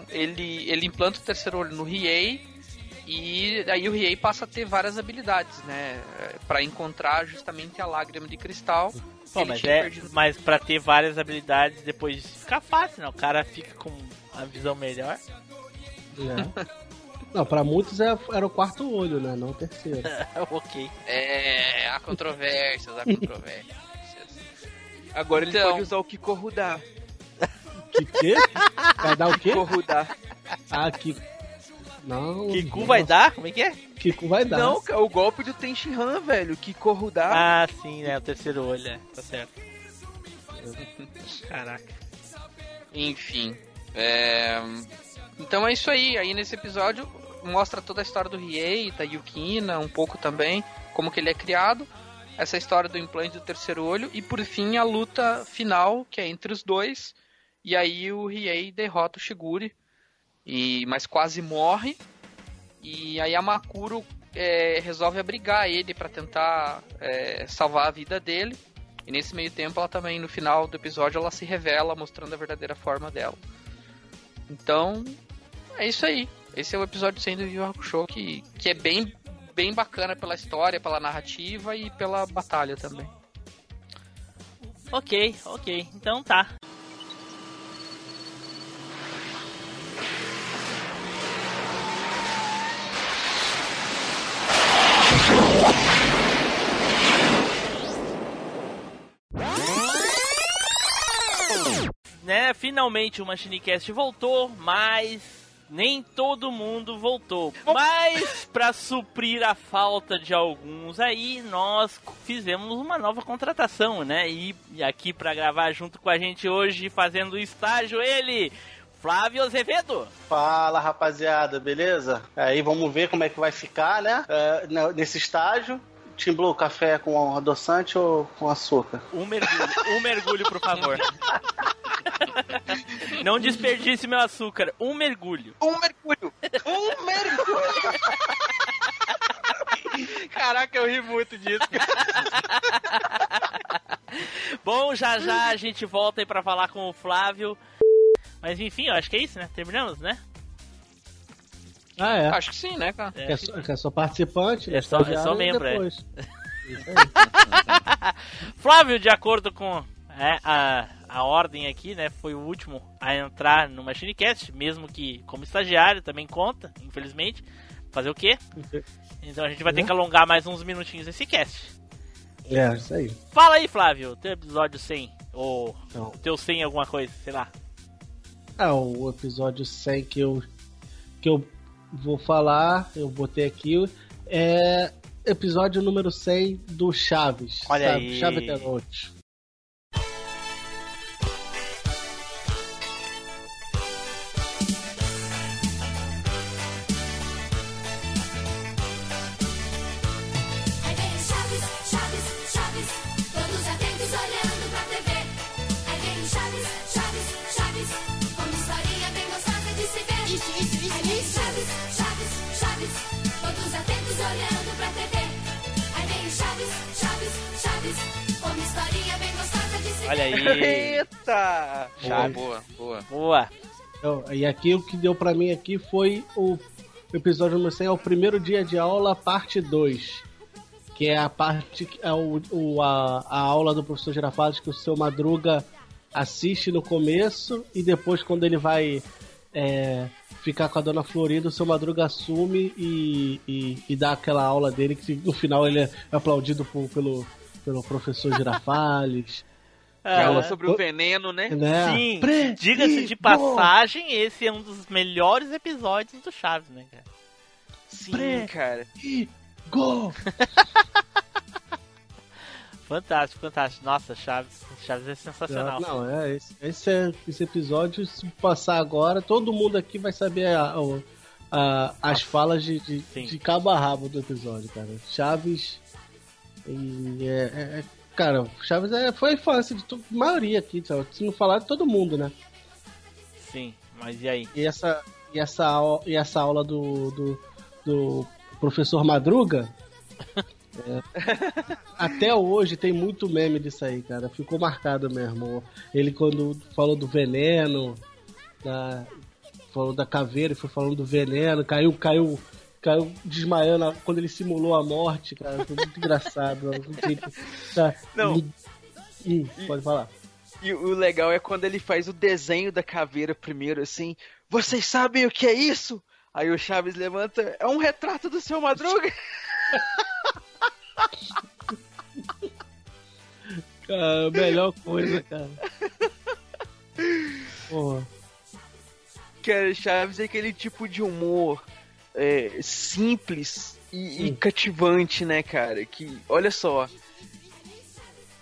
ele, ele implanta o terceiro olho no Riei e aí o Riei passa a ter várias habilidades, né? Pra encontrar justamente a lágrima de cristal. Pô, Ele mas, é, perdido- mas pra ter várias habilidades depois fica fácil, né? O cara fica com a visão melhor. É. Não, pra muitos é- era o quarto olho, né? Não o terceiro. ok. É, há controvérsias, há controvérsias. Agora ele Então- pode usar o Kikorudá. Que quê? Vai dar o quê? Kikorudá. Ah, que. Não. Kiku vai dar? Como é que é? Kiku vai dar. Não, o golpe do Tenshinhan, velho. Kikorudá. Ah, sim, né? O terceiro olho, é. Tá certo. Caraca. Enfim. é, Então é isso aí. Aí nesse episódio mostra toda a história do Riei, da Yukina, um pouco também, como que ele é criado. Essa história do implante do terceiro olho. E por fim a luta final, que é entre os dois. E aí o Riei derrota o Shiguri. E, mas quase morre. E aí a Makuro é, resolve abrigar ele para tentar é, salvar a vida dele. E nesse meio tempo ela também, no final do episódio, ela se revela mostrando a verdadeira forma dela. Então, é isso aí. Esse é o episódio sendo Yu Yu Hakusho que, que é bem, bem bacana pela história, pela narrativa e pela batalha também. Ok, ok. Então tá. Né, finalmente o Machinecast voltou, mas nem todo mundo voltou. Mas para suprir a falta de alguns aí, nós fizemos uma nova contratação, né? E, e aqui para gravar junto com a gente hoje, fazendo estágio, ele, Flávio Azevedo. Fala rapaziada, beleza? Aí vamos ver como é que vai ficar, né? É, nesse estágio. Team Blue, café com adoçante ou com açúcar? Um mergulho, um mergulho, por favor. Não desperdice meu açúcar, um mergulho. Um mergulho! Um mergulho! Caraca, eu ri muito disso. Bom, já já a gente volta aí pra falar com o Flávio. Mas enfim, eu acho que é isso, né? Terminamos, né? Ah, é. Acho que sim, né, cara? Que é só, que é só participante, É só- é só membro, é. depois. Flávio, de acordo com é, a, a ordem aqui, né? Foi o último a entrar no MachineCast, mesmo que como estagiário também conta, infelizmente. Fazer o quê? Então a gente vai ter que alongar mais uns minutinhos esse cast. É, isso aí. Fala aí, Flávio, teu episódio 100, ou Não. o teu 100 alguma coisa, sei lá. Ah, o episódio 100 que eu, que eu vou falar, eu botei aqui, é episódio número 100 do Chaves. Olha sabe? aí. Chaves da Noite. Olha aí. Eita! Boa, boa, boa. Boa. Então, e aqui o que deu pra mim aqui foi o episódio número 100, é o primeiro dia de aula, parte 2. Que é a parte, é o, o- a, a aula do professor Girafales que o seu Madruga assiste no começo e depois quando ele vai é, ficar com a dona Florinda, o seu Madruga assume e, e, e dá aquela aula dele que no final ele é aplaudido por- pelo, pelo professor Girafales. Fala Ah, sobre o veneno, né? né? Sim, diga-se de passagem, esse é um dos melhores episódios do Chaves, né, cara? Sim, Pre- cara. E gol! Fantástico, fantástico. Nossa, Chaves, Chaves é sensacional. Não, é esse, esse, é, esse episódio, se passar agora, todo mundo aqui vai saber a- a- as falas de, de, Sim. de cabo a rabo do episódio, cara. Chaves. E é, é- é- cara, Chaves é, foi a infância de maioria aqui, sabe? se não falar de todo mundo, né? Sim, mas e aí? E essa, e essa, e essa aula do, do, do professor Madruga. é, até hoje tem muito meme disso aí, cara. Ficou marcado mesmo. Ele quando falou do veneno, da, falou da caveira e foi falando do veneno, caiu, caiu, caiu desmaiando quando ele simulou a morte, cara. Foi muito engraçado. Tá. Não. Hum, pode falar. E o legal é quando ele faz o desenho da caveira primeiro, assim. Vocês sabem o que é isso? Aí o Chaves levanta. É um retrato do seu Madruga. Cara, melhor coisa, cara. Porra. Cara, Chaves é aquele tipo de humor é, simples e, e cativante, né, cara? Que, olha só.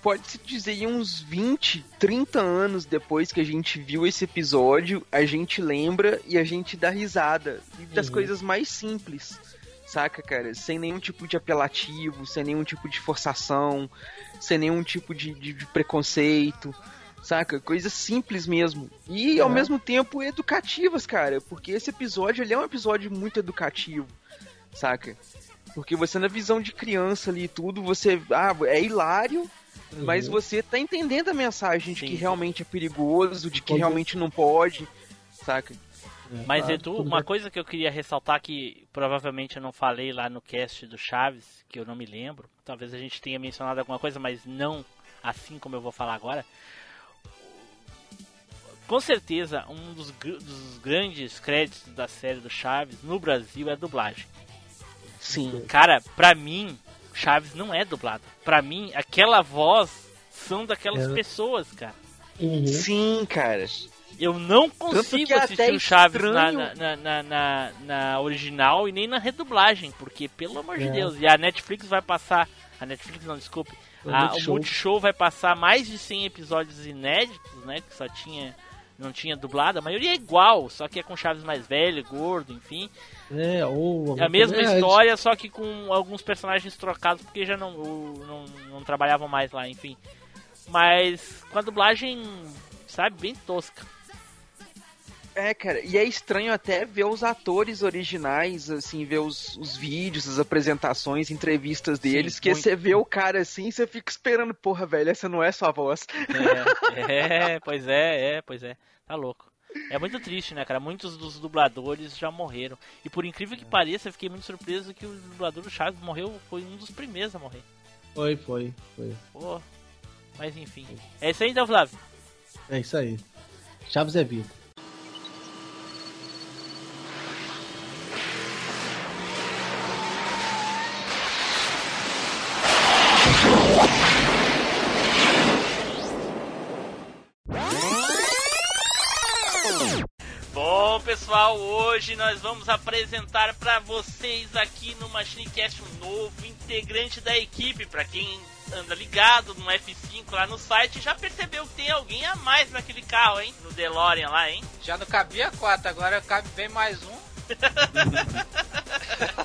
Pode-se dizer uns 20, 30 anos depois que a gente viu esse episódio, a gente lembra e a gente dá risada. E das Uhum. coisas mais simples, saca, cara? Sem nenhum tipo de apelativo, sem nenhum tipo de forçação, sem nenhum tipo de, de- de preconceito, saca? Coisas simples mesmo. E ao É. mesmo tempo educativas, cara. Porque esse episódio ele é um episódio muito educativo, saca? Porque você, na visão de criança ali e tudo, você. Ah, é hilário, mas Uhum. você tá entendendo a mensagem de Sim, que realmente é perigoso, de que realmente não pode, saca? Mas Tá, Edu, tudo uma coisa que eu queria ressaltar que provavelmente eu não falei lá no cast do Chaves, que eu não me lembro. Talvez a gente tenha mencionado alguma coisa, mas não assim como eu vou falar agora. Com certeza, um dos, dos grandes créditos da série do Chaves no Brasil é a dublagem. Sim. Cara, pra mim, Chaves não é dublado. Pra mim, aquela voz são daquelas É. pessoas, cara. Uhum. Sim, cara. Eu não consigo é assistir o Chaves na, na, na, na, na original e nem na redublagem, porque, pelo amor de É. Deus, e a Netflix vai passar. A Netflix não, desculpe. O a- Multishow. o Multishow vai passar mais de 100 episódios inéditos, né? Que só tinha. Não tinha dublado, a maioria é igual, só que é com Chaves mais velho, gordo, enfim. É, ou. É a mesma é, história, só que com alguns personagens trocados, porque já não, não, não trabalhavam mais lá, enfim. Mas com a dublagem, sabe, bem tosca. É, cara, e é estranho até ver os atores originais, assim, ver os, os vídeos, as apresentações, entrevistas deles, que muito. você vê o cara assim e você fica esperando, porra, velho, essa não é sua voz. É, é, pois é, é, pois é. Tá louco. É muito triste, né, cara? Muitos dos dubladores já morreram. E por incrível que pareça, eu fiquei muito surpreso que o dublador do Chaves morreu, foi um dos primeiros a morrer. Foi, foi, foi. Pô, mas enfim. É isso aí então, Flávio. É isso aí. Chaves é vida. Hoje nós vamos apresentar para vocês aqui no MachineCast um novo integrante da equipe. Para quem anda ligado no F5 lá no site, já percebeu que tem alguém a mais naquele carro, hein? No DeLorean lá, hein? Já não cabia quatro, agora cabe bem mais um.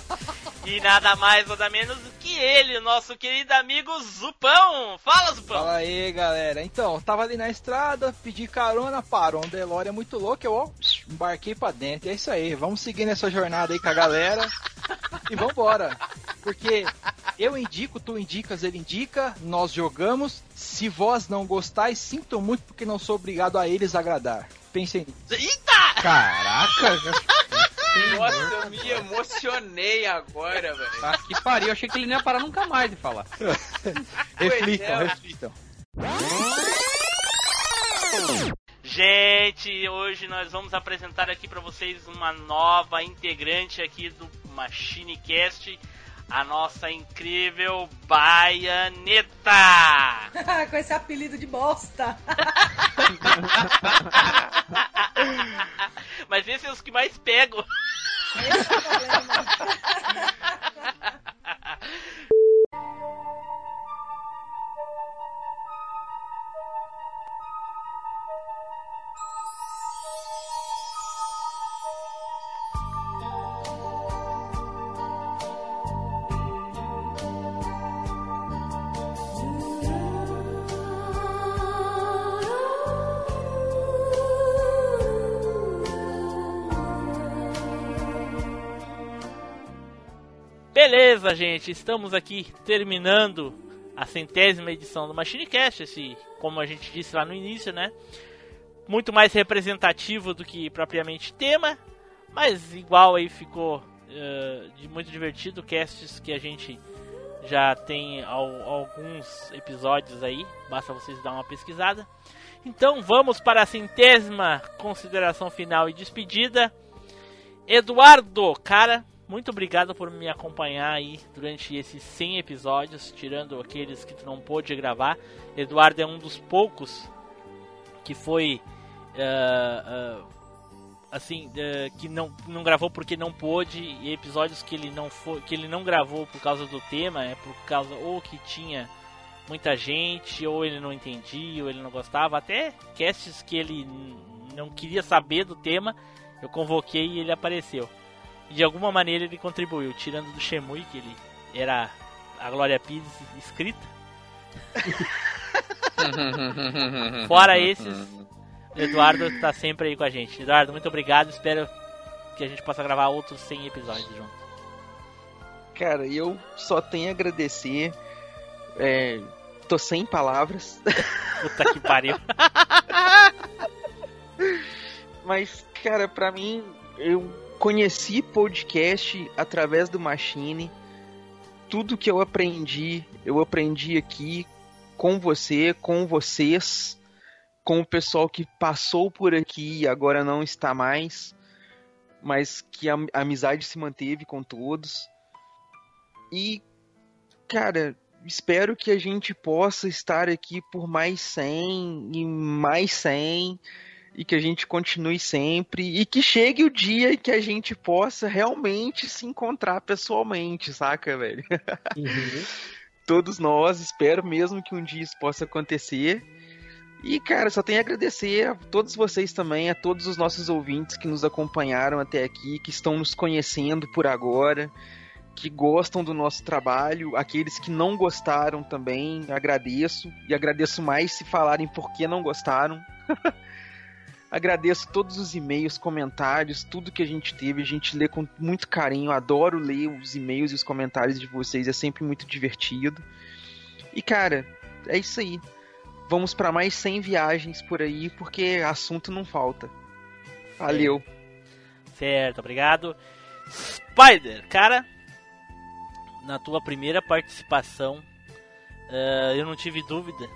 E nada mais, nada menos do que ele, o nosso querido amigo Zupão. Fala, Zupão! Fala aí, galera. Então, tava ali na estrada, pedi carona, parou um DeLorean muito louco, eu ó, embarquei pra dentro. É isso aí, vamos seguir nessa jornada aí com a galera e vambora. Porque eu indico, tu indicas, ele indica, nós jogamos. Se vós não gostais, sinto muito porque não sou obrigado a eles agradar. Pensem nisso. Eita! Caraca! Nossa, eu me emocionei agora, velho. Ah, que pariu, eu achei que ele não ia parar nunca mais de falar. reflitam, é. reflitam. Gente, hoje nós vamos apresentar aqui para vocês uma nova integrante aqui do MachineCast, a nossa incrível Baianeta. Com esse apelido de bosta. Mas esses são os que mais pegam. Esse é o problema. Beleza, gente, estamos aqui terminando a centésima edição do MachineCast, esse, como a gente disse lá no início, né? Muito mais representativo do que propriamente tema, mas igual aí ficou eh, de muito divertido, casts que a gente já tem al- alguns episódios aí, basta vocês dar uma pesquisada. Então vamos para a centésima consideração final e despedida. Eduardo, cara, muito obrigado por me acompanhar aí durante esses 100 episódios, tirando aqueles que tu não pôde gravar. Eduardo é um dos poucos que foi ah, ah, assim ah, que não, não gravou porque não pôde e episódios que ele não que ele não gravou por causa do tema é por causa ou que tinha muita gente ou ele não entendia ou ele não gostava até casts que ele não queria saber do tema eu convoquei e ele apareceu de alguma maneira ele contribuiu, tirando do Shemui, que ele era a Glória Pires escrita. Fora esses, o Eduardo tá sempre aí com a gente. Eduardo, muito obrigado. Espero que a gente possa gravar outros 100 episódios junto. Cara, eu só tenho a agradecer. É, tô sem palavras. Puta que pariu. Mas, cara, pra mim, eu conheci podcast através do Machine. Tudo que eu aprendi, eu aprendi aqui com você, com vocês, com o pessoal que passou por aqui e agora não está mais, mas que a amizade se manteve com todos. E, cara, espero que a gente possa estar aqui por mais 100 e mais 100 e que a gente continue sempre e que chegue o dia em que a gente possa realmente se encontrar pessoalmente, saca, velho? Todos nós, espero mesmo que um dia isso possa acontecer. E, cara, só tenho a agradecer a todos vocês também, a todos os nossos ouvintes que nos acompanharam até aqui, que estão nos conhecendo por agora, que gostam do nosso trabalho, aqueles que não gostaram também, agradeço. E agradeço mais se falarem por que não gostaram. Agradeço todos os e-mails, comentários, tudo que a gente teve. A gente lê com muito carinho. Adoro ler os e-mails e os comentários de vocês. É sempre muito divertido. E cara, é isso aí. Vamos para mais 100 viagens por aí, porque assunto não falta. Valeu. Certo, obrigado. Spider, cara, na tua primeira participação, Uh, eu não tive dúvida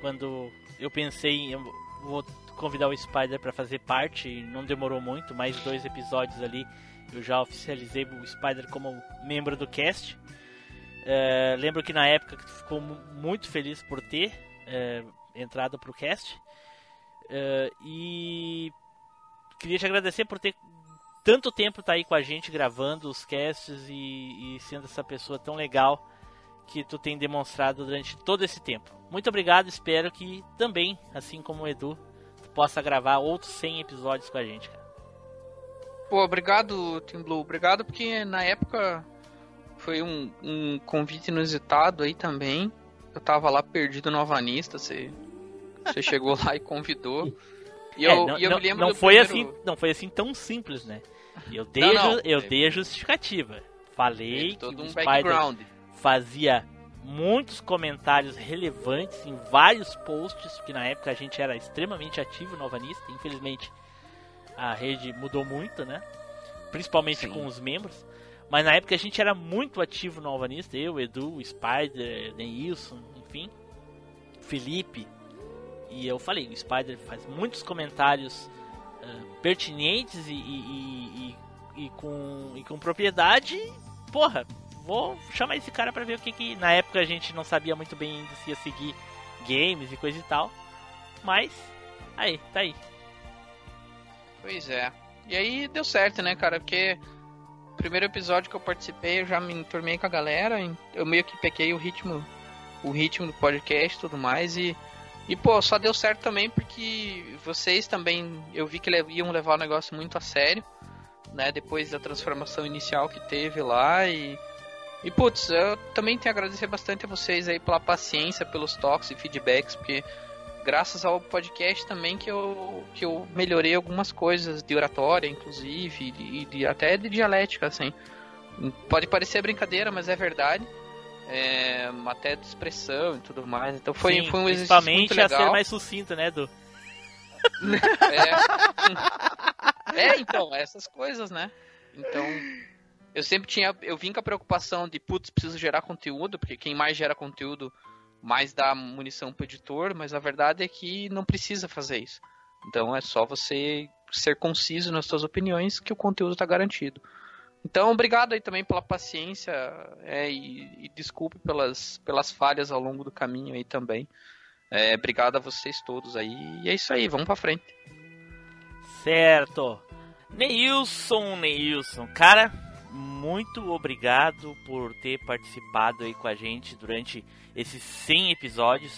quando eu pensei em eu vou convidar o Spider para fazer parte, não demorou muito, mais dois episódios ali, eu já oficializei o Spider como membro do cast. Uh, lembro que na época tu ficou muito feliz por ter uh, entrado pro cast. e queria te agradecer por ter tanto tempo tá aí com a gente gravando os casts e, e sendo essa pessoa tão legal que tu tem demonstrado durante todo esse tempo. Muito obrigado, espero que também, assim como o Edu, possa gravar outros 100 episódios com a gente, cara. Pô, obrigado, Tim Blue. Obrigado porque na época foi um, um convite inusitado aí também. Eu tava lá perdido no Avanista, você, você chegou lá e convidou. E é, eu, não, eu não, me lembro não foi primeiro... assim, não foi assim tão simples, né? Eu dei, não, não, eu dei a justificativa. Falei que um background. fazia muitos comentários relevantes em vários posts, porque na época a gente era extremamente ativo no Alvanista. Infelizmente a rede mudou muito, né? Principalmente Sim. com os membros. Mas na época a gente era muito ativo no Alvanista, eu, Edu, Spider, Neilson, enfim, Felipe. E eu falei, o Spider faz muitos comentários uh, pertinentes e, e, e, e, com, e com propriedade. Porra, vou chamar esse cara para ver o que que. Na época a gente não sabia muito bem ainda se ia seguir games e coisa e tal. Mas, aí, tá aí. Pois é. E aí deu certo, né, cara? Porque primeiro episódio que eu participei, eu já me enturmei com a galera, eu meio que peguei o ritmo, o ritmo do podcast e tudo mais e e pô, só deu certo também porque vocês também, eu vi que iam levar o negócio muito a sério, né, depois da transformação inicial que teve lá e e putz, eu também tenho a agradecer bastante a vocês aí pela paciência, pelos toques e feedbacks, porque graças ao podcast também que eu, que eu melhorei algumas coisas de oratória, inclusive, e de, até de dialética, assim. Pode parecer brincadeira, mas é verdade. É, até de expressão e tudo mais. Então foi, Sim, foi um exercício muito legal. a ser mais sucinta, né, do é. é, então, essas coisas, né? Então, eu sempre tinha, eu vim com a preocupação de, putz, preciso gerar conteúdo, porque quem mais gera conteúdo mais dá munição pro editor, mas a verdade é que não precisa fazer isso. Então é só você ser conciso nas suas opiniões que o conteúdo está garantido. Então, obrigado aí também pela paciência é, e, e, desculpe pelas, pelas falhas ao longo do caminho aí também. É, obrigado a vocês todos aí. E é isso aí, vamos pra frente. Certo. Neilson, Neilson, cara, muito obrigado por ter participado aí com a gente durante esses 100 episódios.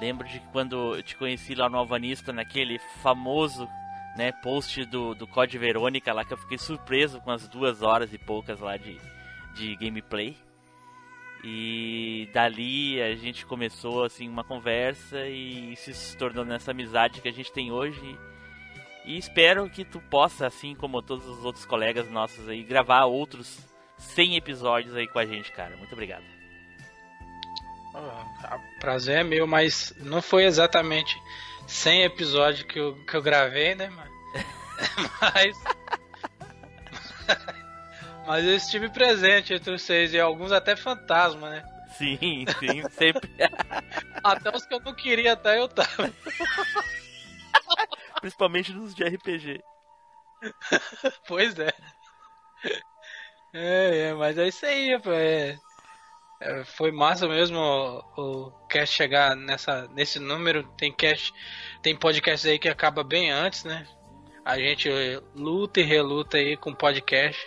Lembro de quando eu te conheci lá no Alvanista, naquele famoso né, post do, do Code Verônica lá, que eu fiquei surpreso com as duas horas e poucas lá de, de gameplay. E dali a gente começou assim uma conversa e se tornou nessa amizade que a gente tem hoje. E espero que tu possa, assim como todos os outros colegas nossos aí, gravar outros 100 episódios aí com a gente, cara. Muito obrigado. Oh, prazer é meu, mas não foi exatamente 100 episódios que eu, que eu gravei, né, mas. mas eu estive presente entre vocês e alguns até fantasma, né? Sim, sim, sempre. até os que eu não queria até eu tava. Principalmente nos de RPG. pois é. É, é, mas é isso aí, é, é, foi massa mesmo o, o cast chegar nessa, nesse número. Tem cast, tem podcast aí que acaba bem antes, né? A gente luta e reluta aí com podcast,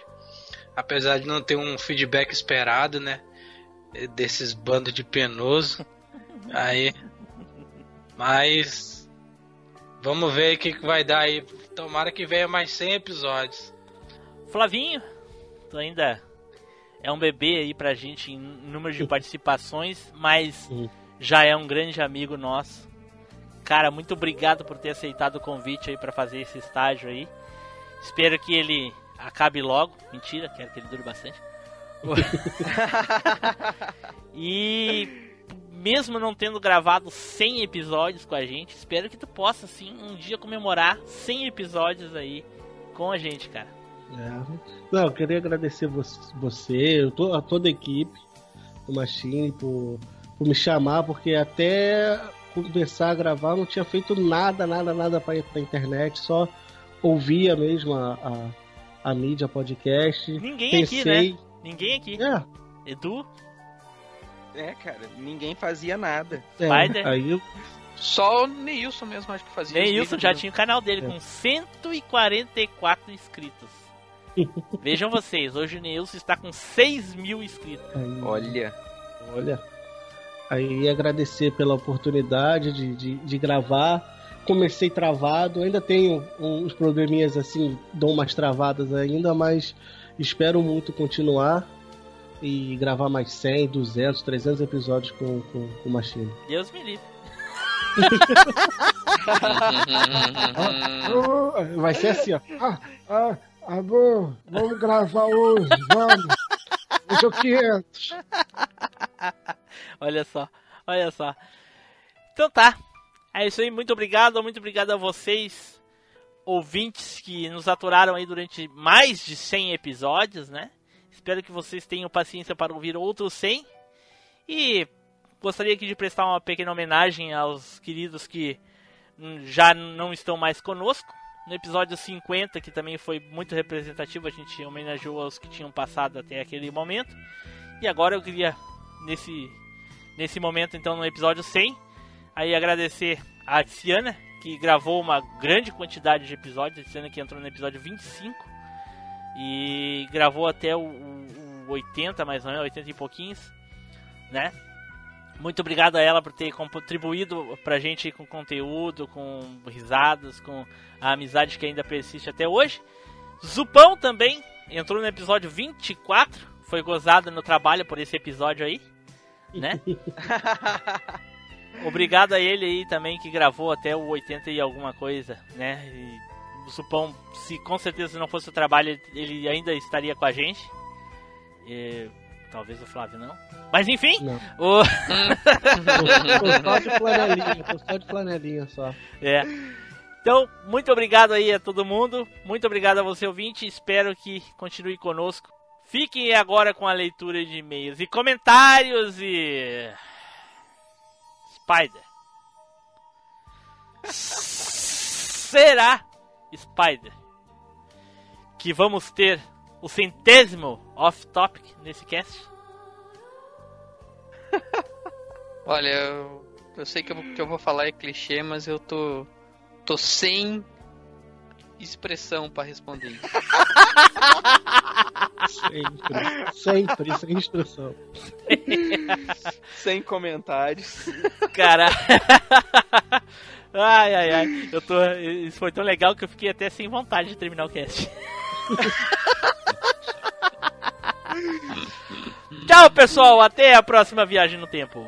apesar de não ter um feedback esperado, né? Desses bandos de penoso. Aí, mas vamos ver o que, que vai dar aí. Tomara que venha mais 100 episódios. Flavinho, tu ainda é um bebê aí pra gente em número de participações, mas já é um grande amigo nosso. Cara, muito obrigado por ter aceitado o convite aí para fazer esse estágio aí. Espero que ele acabe logo. Mentira, quero que ele dure bastante. e mesmo não tendo gravado 100 episódios com a gente, espero que tu possa sim um dia comemorar 100 episódios aí com a gente, cara. É. Não, eu queria agradecer você, a toda a equipe do Machine por, por me chamar, porque até começar a gravar não tinha feito nada, nada, nada pra, pra internet, só ouvia mesmo a, a, a mídia podcast. Ninguém aqui, Pensei- né? Ninguém aqui. É. Edu? É, cara, ninguém fazia nada. É, Spider? aí eu- Só o Neilson mesmo acho que fazia. Neilson já mesmo. tinha o canal dele com 144 inscritos. Vejam vocês, hoje o Neilson está com 6 mil inscritos. aí- Olha. Olha. Aí agradecer pela oportunidade de, de, de gravar. Comecei travado, ainda tenho uns probleminhas assim, dou umas travadas ainda, mas espero muito continuar e gravar mais 100, 200, 300 episódios com, com, com o Machine. Deus me livre. Vai ser assim, ó. Ah, ah, amor, vamos gravar hoje, vamos. Hoje é o 500. Olha só, olha só. Então tá. É isso aí, muito obrigado, muito obrigado a vocês, ouvintes que nos aturaram aí durante mais de 100 episódios, né? Espero que vocês tenham paciência para ouvir outros 100. E gostaria aqui de prestar uma pequena homenagem aos queridos que hum, já não estão mais conosco. No episódio 50, que também foi muito representativo, a gente homenageou aos que tinham passado até aquele momento. E agora eu queria, nesse, nesse momento, então, no episódio 100, aí agradecer a Tiana, que gravou uma grande quantidade de episódios. A Tiana que entrou no episódio 25 e gravou até o, o, o 80, mais ou menos, 80 e pouquinhos, né? Muito obrigado a ela por ter contribuído pra gente com conteúdo, com risadas, com a amizade que ainda persiste até hoje. Zupão também entrou no episódio 24, foi gozado no trabalho por esse episódio aí, né? Obrigado a ele aí também que gravou até o 80 e alguma coisa, né? E o Supão, se com certeza não fosse o trabalho, ele ainda estaria com a gente. E, talvez o Flávio não. Mas enfim, Não. o... Tô só de flanelinha, tô só de flanelinha só. É. Então, muito obrigado aí a todo mundo. Muito obrigado a você ouvinte. Espero que continue conosco. Fiquem agora com a leitura de e-mails e comentários e. Spider. Será, Spider, que vamos ter o centésimo off-topic nesse cast? Olha, eu, eu sei que o que eu vou falar é clichê, mas eu tô. tô sem expressão pra responder isso. Sempre, sempre, sem instrução. Sem comentários. Cara. ai, ai, ai. Eu tô. Isso foi tão legal que eu fiquei até sem vontade de terminar o cast. Tchau, pessoal. Até a próxima viagem no tempo.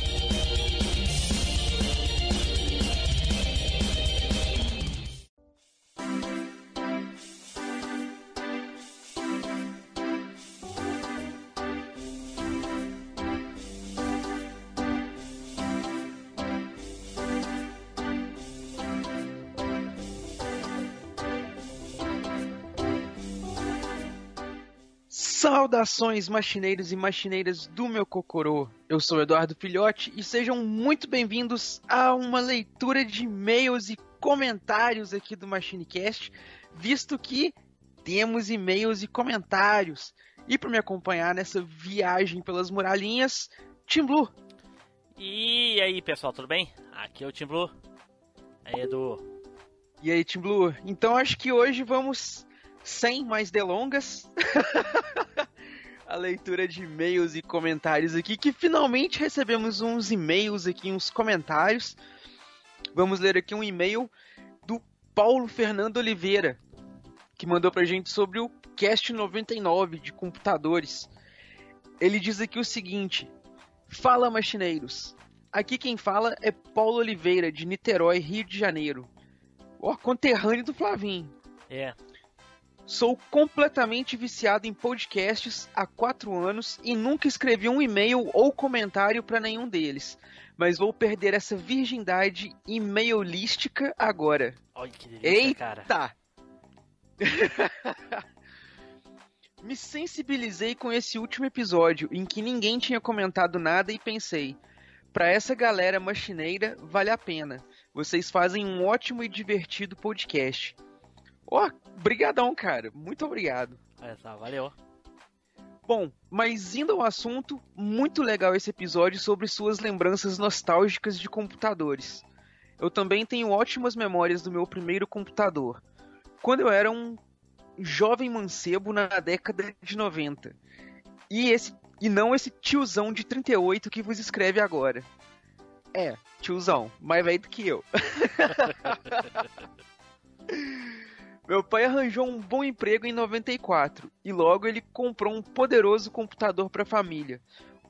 Saudações, machineiros e machineiras do meu Cocorô. Eu sou Eduardo Filhote e sejam muito bem-vindos a uma leitura de e-mails e comentários aqui do MachineCast, visto que temos e-mails e comentários. E para me acompanhar nessa viagem pelas muralhinhas, Tim Blue. E aí, pessoal, tudo bem? Aqui é o Tim Blue. Aí, Edu. E aí, Tim Blue? Então acho que hoje vamos, sem mais delongas, a leitura de e-mails e comentários aqui, que finalmente recebemos uns e-mails aqui, uns comentários. Vamos ler aqui um e-mail do Paulo Fernando Oliveira, que mandou pra gente sobre o Cast 99 de computadores. Ele diz aqui o seguinte: Fala, machineiros. Aqui quem fala é Paulo Oliveira, de Niterói, Rio de Janeiro. Ó, conterrâneo do Flavinho. É. Sou completamente viciado em podcasts há quatro anos e nunca escrevi um e-mail ou comentário para nenhum deles. Mas vou perder essa virgindade e-mailística agora. Olha que delícia, Eita! cara. Me sensibilizei com esse último episódio em que ninguém tinha comentado nada e pensei: para essa galera machineira vale a pena. Vocês fazem um ótimo e divertido podcast. Ó, brigadão, cara. Muito obrigado. Olha só, valeu. Bom, mas indo ao assunto, muito legal esse episódio sobre suas lembranças nostálgicas de computadores. Eu também tenho ótimas memórias do meu primeiro computador. Quando eu era um jovem mancebo na década de 90. E esse e não esse tiozão de 38 que vos escreve agora. É, tiozão, mais velho do que eu. Meu pai arranjou um bom emprego em 94 e logo ele comprou um poderoso computador para a família,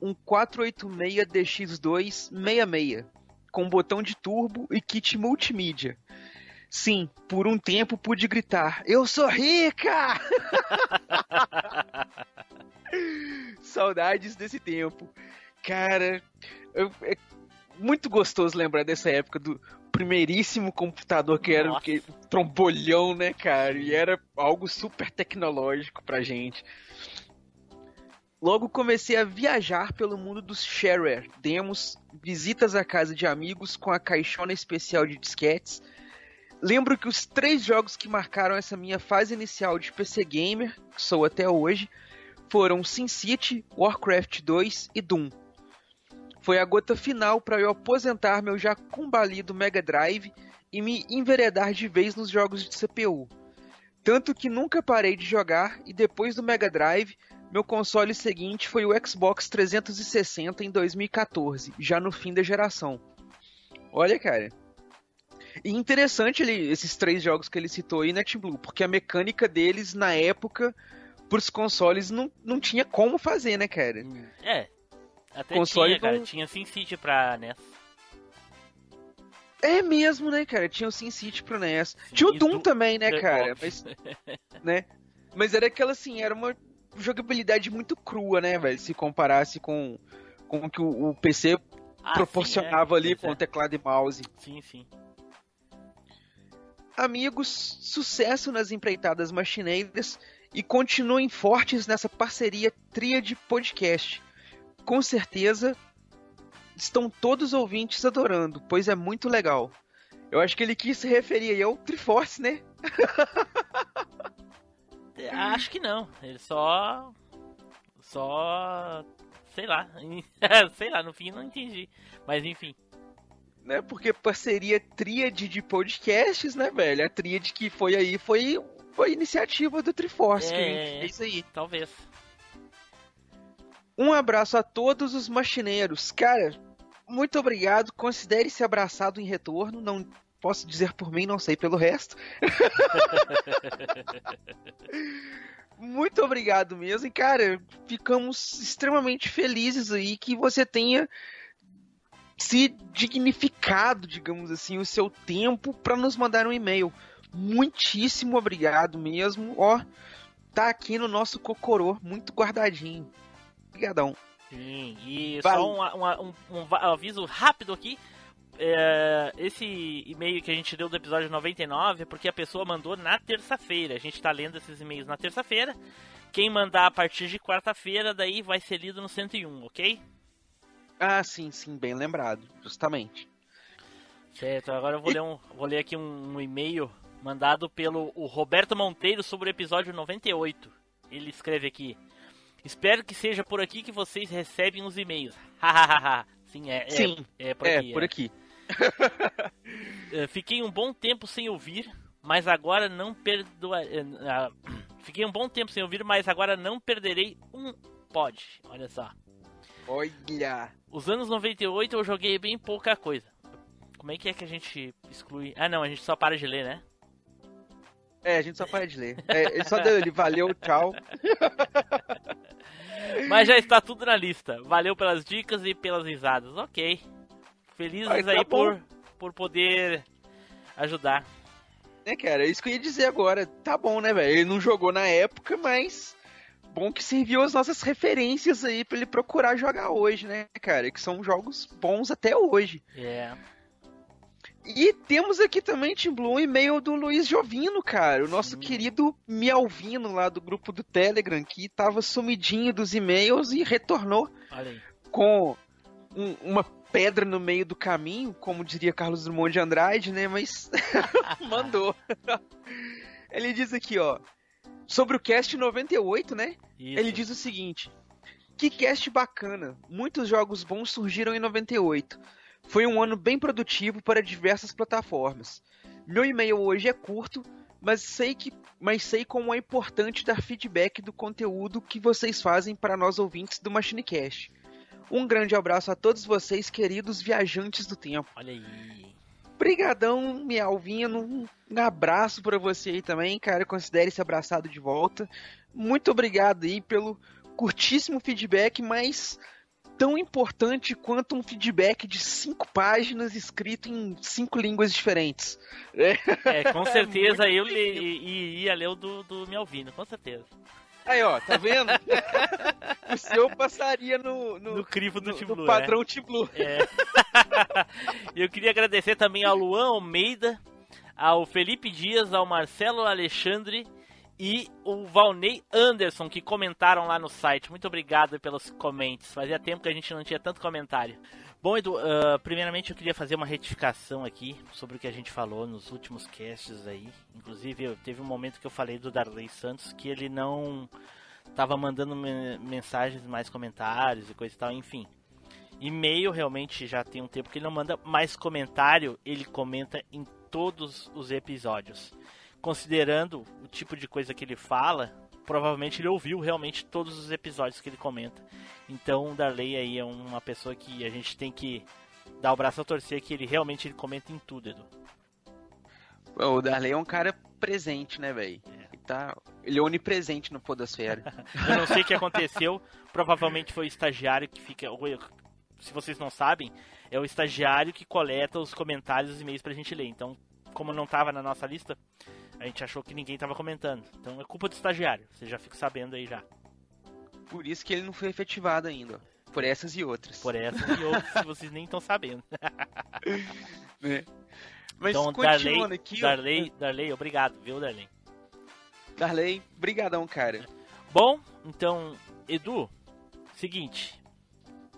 um 486 DX266, com botão de turbo e kit multimídia. Sim, por um tempo pude gritar: Eu sou rica! Saudades desse tempo. Cara, é muito gostoso lembrar dessa época do primeiríssimo computador que era Nossa. que, trombolhão, né, cara? E era algo super tecnológico pra gente. Logo comecei a viajar pelo mundo dos shareware, demos, visitas à casa de amigos com a caixona especial de disquetes. Lembro que os três jogos que marcaram essa minha fase inicial de PC Gamer, que sou até hoje, foram SimCity, Warcraft 2 e Doom. Foi a gota final para eu aposentar meu já combalido Mega Drive e me enveredar de vez nos jogos de CPU. Tanto que nunca parei de jogar e depois do Mega Drive, meu console seguinte foi o Xbox 360 em 2014, já no fim da geração. Olha, cara. E interessante ele, esses três jogos que ele citou aí, né, Team Blue? Porque a mecânica deles na época, pros consoles, não, não tinha como fazer, né, cara? É. Até Console tinha, cara. não- Tinha SimCity pra NES. É mesmo, né, cara? Tinha o SimCity pro NES. Tinha o Doom Doom- também, né, cara? Mas, né? Mas era aquela assim, era uma jogabilidade muito crua, né, velho? Se comparasse com, com o que o, o PC Ah, proporcionava sim, é. ali com é. o teclado e mouse. Sim, sim. Amigos, sucesso nas empreitadas machineiras e continuem fortes nessa parceria tríade podcast. Com certeza estão todos os ouvintes adorando, pois é muito legal. Eu acho que ele quis se referir aí ao Triforce, né? É, Acho que não. Ele só. Só. Sei lá. sei lá, no fim não entendi. Mas enfim. né? Porque parceria tríade de podcasts, né, velho? A tríade que foi aí foi, foi iniciativa do Triforce que É, fez aí. talvez. Um abraço a todos os machineiros. Cara, muito obrigado. Considere-se abraçado em retorno. Não posso dizer por mim, não sei pelo resto. muito obrigado mesmo. E, cara, ficamos extremamente felizes aí que você tenha se dignificado, digamos assim, o seu tempo para nos mandar um e-mail. Muitíssimo obrigado mesmo. Ó, tá aqui no nosso cocorô, muito guardadinho. Obrigadão. Sim, e Valeu. só um, um- um aviso rápido aqui. É, esse e-mail que a gente deu do episódio 99 é porque a pessoa mandou na terça-feira. A gente tá lendo esses e-mails na terça-feira. Quem mandar a partir de quarta-feira, daí vai ser lido no 101, ok? Ah, sim, sim, bem lembrado, justamente. Certo, agora eu vou ler, um, vou ler aqui um, um e-mail mandado pelo o Roberto Monteiro sobre o episódio 98. Ele escreve aqui: Espero que seja por aqui que vocês recebem os e-mails. Hahaha. Sim, é, é, Sim, é por é, aqui. por é. aqui. Eh, Fiquei um bom tempo sem ouvir, mas agora não perdoa... eh, ah, Fiquei um bom tempo sem ouvir, mas agora não perderei um pod. Olha só. Olha! Os anos 98 eu joguei bem pouca coisa. Como é que é que a gente exclui? Ah, não, a gente só para de ler, né? É, a gente só para de ler. É, só deu ele, valeu, tchau. Mas já está tudo na lista. Valeu pelas dicas e pelas risadas. Ok. Felizes Ai, tá aí por, por poder ajudar. Né, cara? É isso que eu ia dizer agora. Tá bom, né, velho? Ele não jogou na época, mas. Bom que serviu as nossas referências aí pra ele procurar jogar hoje, né, cara? Que são jogos bons até hoje. É. E temos aqui também, Tim Blue, um e-mail do Luiz Jovino, cara. O nosso querido Mialvino lá do grupo do Telegram, que tava sumidinho dos e-mails e retornou com um- uma pedra no meio do caminho, como diria Carlos Drummond de Andrade, né? Mas mandou. Ele diz aqui, ó, sobre o cast 98, né? Isso. Ele diz o seguinte: Que cast bacana. Muitos jogos bons surgiram em 98. Foi um ano bem produtivo para diversas plataformas. Meu e-mail hoje é curto, mas sei que mas sei como é importante dar feedback do conteúdo que vocês fazem para nós ouvintes do MachineCast. Um grande abraço a todos vocês, queridos viajantes do tempo. Olha aí. Brigadão, Mialvino. Um abraço pra você aí também, cara. Considere-se abraçado de volta. Muito obrigado aí pelo curtíssimo feedback, mas tão importante quanto um feedback de cinco páginas escrito em cinco línguas diferentes. É, com certeza eu li, i- iria ler o do, do Melvino, com certeza. Aí, ó, tá vendo? o seu passaria no, no, No crivo do no- Team no padrão né? Team Blue. É. eu queria agradecer também ao Luan Almeida, ao Felipe Dias, ao Marcelo Alexandre e o Valnei Anderson que comentaram lá no site. Muito obrigado pelos comentários. Fazia tempo que a gente não tinha tanto comentário. Bom, Edu, ah, primeiramente eu queria fazer uma retificação aqui sobre o que a gente falou nos últimos casts aí. Inclusive, eu, teve um momento que eu falei do Darley Santos que ele não tava mandando me- mensagens, mais comentários e coisa e tal, enfim. E-mail realmente já tem um tempo que ele não manda, mas comentário ele comenta em todos os episódios. Considerando o tipo de coisa que ele fala, provavelmente ele ouviu realmente todos os episódios que ele comenta. Então o Darley aí é uma pessoa que a gente tem que dar o braço a torcer que ele realmente ele comenta em tudo, Edu. O Darley é um cara presente, né, velho? Ele, tá... ele é onipresente no Podosfera. Eu não sei o que aconteceu, provavelmente foi o estagiário que fica. Se vocês não sabem, é o estagiário que coleta os comentários e os e-mails pra gente ler. Então, como não tava na nossa lista, a gente achou que ninguém tava comentando. Então é culpa do estagiário, você já fica sabendo aí já. Por isso que ele não foi efetivado ainda. Por essas e outras. Por essas e outras que vocês nem estão sabendo. É. Mas então, continuando Darley, aqui. Darley, Darley, obrigado, viu, Darley? Darley, brigadão, cara. Bom, então, Edu, seguinte,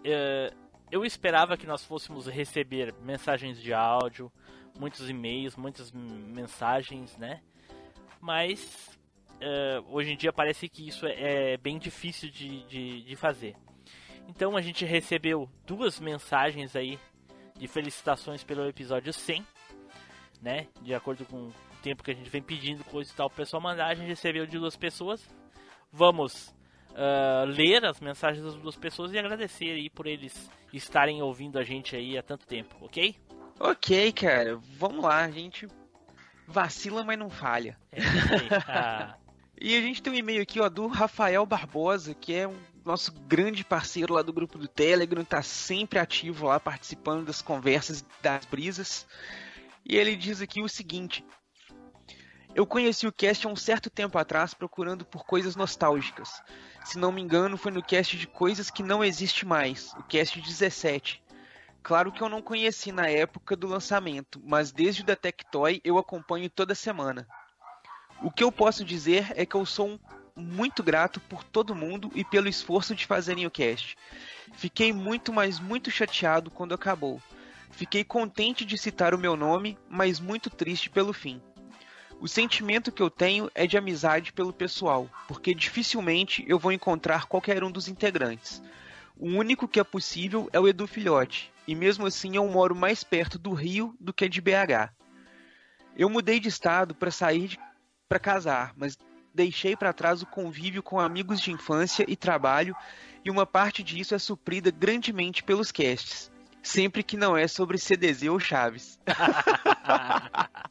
é, eu esperava que nós fôssemos receber mensagens de áudio, muitos e-mails, muitas mensagens, né? Mas é, hoje em dia parece que isso é, é bem difícil de, de, de fazer. Então a gente recebeu duas mensagens aí de felicitações pelo episódio 100, né? De acordo com o tempo que a gente vem pedindo coisa e tal, o pessoal mandar, a gente recebeu de duas pessoas. Vamos ah, ler as mensagens das duas pessoas e agradecer aí por eles estarem ouvindo a gente aí há tanto tempo, ok? Ok, cara. Vamos lá, a gente vacila, mas não falha. É. Ah, E a gente tem um e-mail aqui, ó, do Rafael Barbosa, que é um nosso grande parceiro lá do grupo do Telegram, tá sempre ativo lá, participando das conversas das brisas. E ele diz aqui o seguinte: Eu conheci o cast há um certo tempo atrás procurando por coisas nostálgicas. Se não me engano, foi no cast de coisas que não existe mais, o cast 17. Claro que eu não conheci na época do lançamento, mas desde o da Tectoy eu acompanho toda semana. O que eu posso dizer é que eu sou um muito grato por todo mundo e pelo esforço de fazerem o cast. Fiquei muito, mas muito chateado quando acabou. Fiquei contente de citar o meu nome, mas muito triste pelo fim. O sentimento que eu tenho é de amizade pelo pessoal, porque dificilmente eu vou encontrar qualquer um dos integrantes. O único que é possível é o Edu Filhote, e mesmo assim eu moro mais perto do Rio do que de BH. Eu mudei de estado para sair para casar, mas deixei para trás o convívio com amigos de infância e trabalho, e uma parte disso é suprida grandemente pelos casts, sempre que não é sobre CDZ ou Chaves.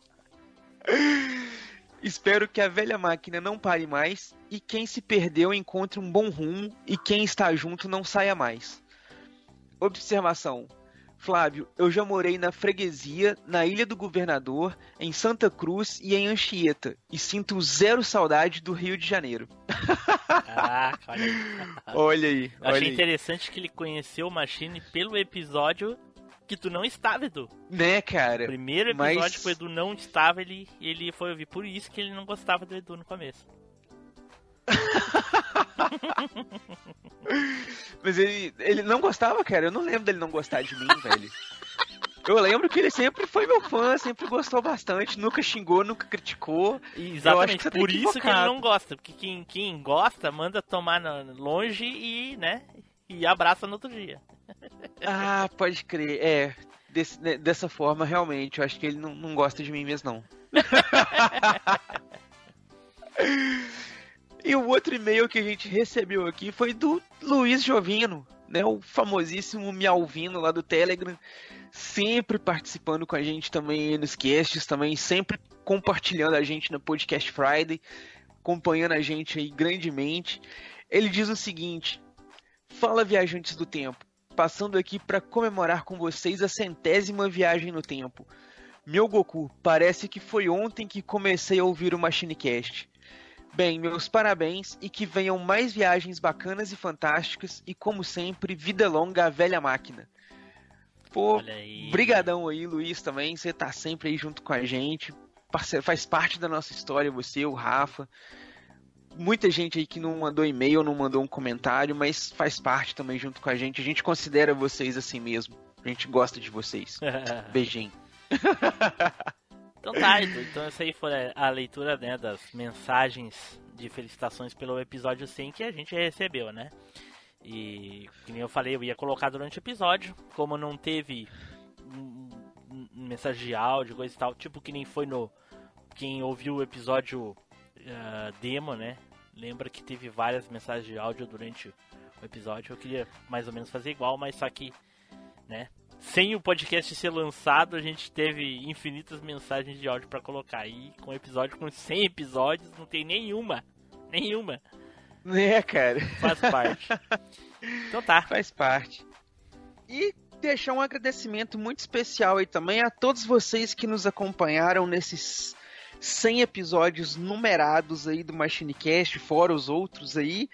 Espero que a velha máquina não pare mais e quem se perdeu encontre um bom rumo e quem está junto não saia mais. Observação: Flávio, eu já morei na freguesia, na Ilha do Governador, em Santa Cruz e em Anchieta, e sinto zero saudade do Rio de Janeiro. Caraca, olha aí. Olha aí. Eu achei olha aí. interessante que ele conheceu o Machine pelo episódio que tu não estava, Edu. Né, cara? O primeiro episódio mas- que o Edu não estava, ele, ele foi ouvir. Por isso que ele não gostava do Edu no começo. Mas ele, ele não gostava, cara. Eu não lembro dele não gostar de mim, velho. Eu lembro que ele sempre foi meu fã, sempre gostou bastante, nunca xingou, nunca criticou. Exatamente, tá por isso que ele não gosta. Porque quem, quem gosta, manda tomar longe e, né, e abraça no outro dia. Ah, pode crer. É, desse- né, dessa forma, realmente. Eu acho que ele não, não gosta de mim mesmo, não. e o outro e-mail que a gente recebeu aqui foi do Luiz Jovino, né? O famosíssimo Mialvino lá do Telegram. Sempre participando com a gente também nos casts, também sempre compartilhando a gente na Podcast Friday, acompanhando a gente aí grandemente. Ele diz o seguinte: Fala viajantes do tempo, passando aqui para comemorar com vocês a centésima viagem no tempo. Meu Goku, parece que foi ontem que comecei a ouvir o MachineCast. Bem, meus parabéns e que venham mais viagens bacanas e fantásticas e como sempre, vida longa à velha máquina. Pô, aí. brigadão aí, Luiz, também, você tá sempre aí junto com a gente, faz parte da nossa história, você, o Rafa, muita gente aí que não mandou e-mail, não mandou um comentário, mas faz parte também junto com a gente. A gente considera vocês assim mesmo. A gente gosta de vocês. Beijinho. Então tá. Então essa aí foi a leitura né, das mensagens de felicitações pelo episódio 100 que a gente recebeu, né? E, nem eu falei, eu ia colocar durante o episódio. Como não teve mensagem de áudio, coisa e tal, tipo que nem foi no. Quem ouviu o episódio ah, demo, né? Lembra que teve várias mensagens de áudio durante o episódio. Eu queria mais ou menos fazer igual, mas só que, né? Sem o podcast ser lançado, a gente teve infinitas mensagens de áudio pra colocar. E com episódio com 100 episódios, não tem nenhuma. Nenhuma. É, cara. Faz parte. Então tá. Faz parte. E deixar um agradecimento muito especial aí também a todos vocês que nos acompanharam nesses 100 episódios numerados aí do MachineCast, fora os outros aí,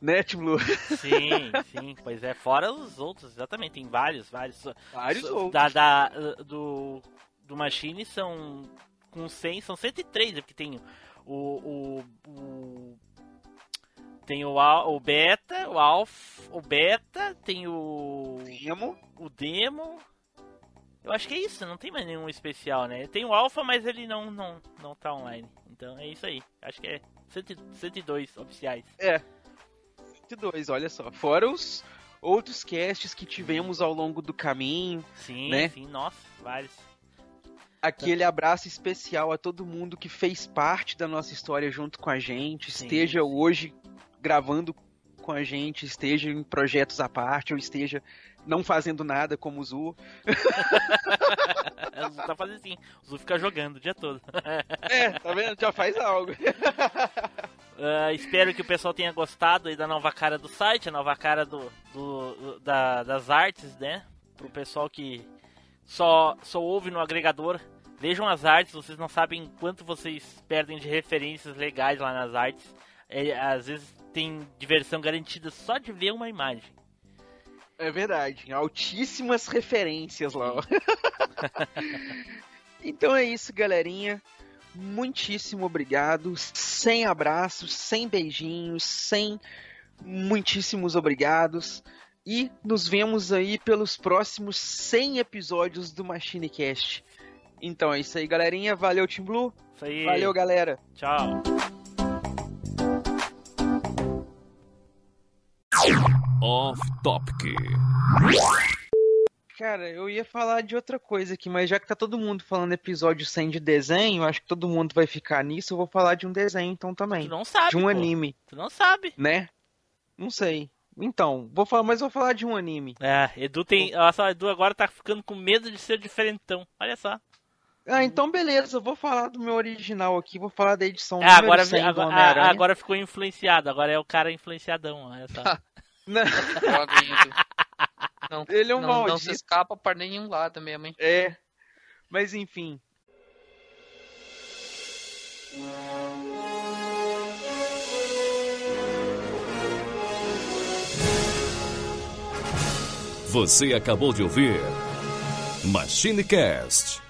né, Tim Blue? Sim, sim, pois é. Fora os outros, exatamente. Tem vários, vários. Vários So- outros. Da, da, do, do Machine são. Com 100, são 103, porque tem o. o, o tem o, o beta, o alfa, o beta, tem o demo, o demo. Eu acho que é isso, não tem mais nenhum especial, né? Tem o alfa, mas ele não não não tá online. Então é isso aí. Acho que é 100 102 oficiais. É. 22, olha só. Fora os outros casts que tivemos ao longo do caminho. Sim, né? sim, nossa, vários. Aquele abraço especial a todo mundo que fez parte da nossa história junto com a gente, Sim, esteja hoje gravando com a gente, esteja em projetos à parte, ou esteja não fazendo nada como o Zu. o Zu tá fazendo assim. O Zu fica jogando o dia todo. É, tá vendo? Já faz algo. Ah, espero que o pessoal tenha gostado aí da nova cara do site, a nova cara do, do- da- das artes, né? Pro pessoal que só, só ouve no agregador. Vejam as artes, vocês não sabem quanto vocês perdem de referências legais lá nas artes. É, às vezes tem diversão garantida só de ver uma imagem. É verdade, altíssimas referências lá. então é isso, galerinha. Muitíssimo obrigado. Sem abraços, sem beijinhos, sem muitíssimos obrigados. E nos vemos aí pelos próximos 100 episódios do MachineCast. Então é isso aí, galerinha. Valeu, Team Blue. Isso aí. Valeu, galera. Tchau. Off Topic. Cara, eu ia falar de outra coisa aqui, mas já que tá todo mundo falando episódio 100 de desenho, acho que todo mundo vai ficar nisso, eu vou falar de um desenho então também. Tu não sabe, De um pô. anime, Tu não sabe. né? Não sei. Então, vou falar, mas vou falar de um anime. É, Edu tem. Olha só, Edu agora tá ficando com medo de ser diferentão. Olha só. Ah, então beleza, eu vou falar do meu original aqui, vou falar da edição É, número agora, 100 do agora, ah, agora ficou influenciado. Agora é o cara influenciadão. Olha só. Edu. Não, Ele é um não, não maldito. se escapa para nenhum lado mesmo, hein? É. Mas enfim. Você acabou de ouvir MachineCast.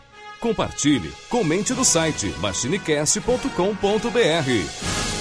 Compartilhe, comente no site machinecast.com.br.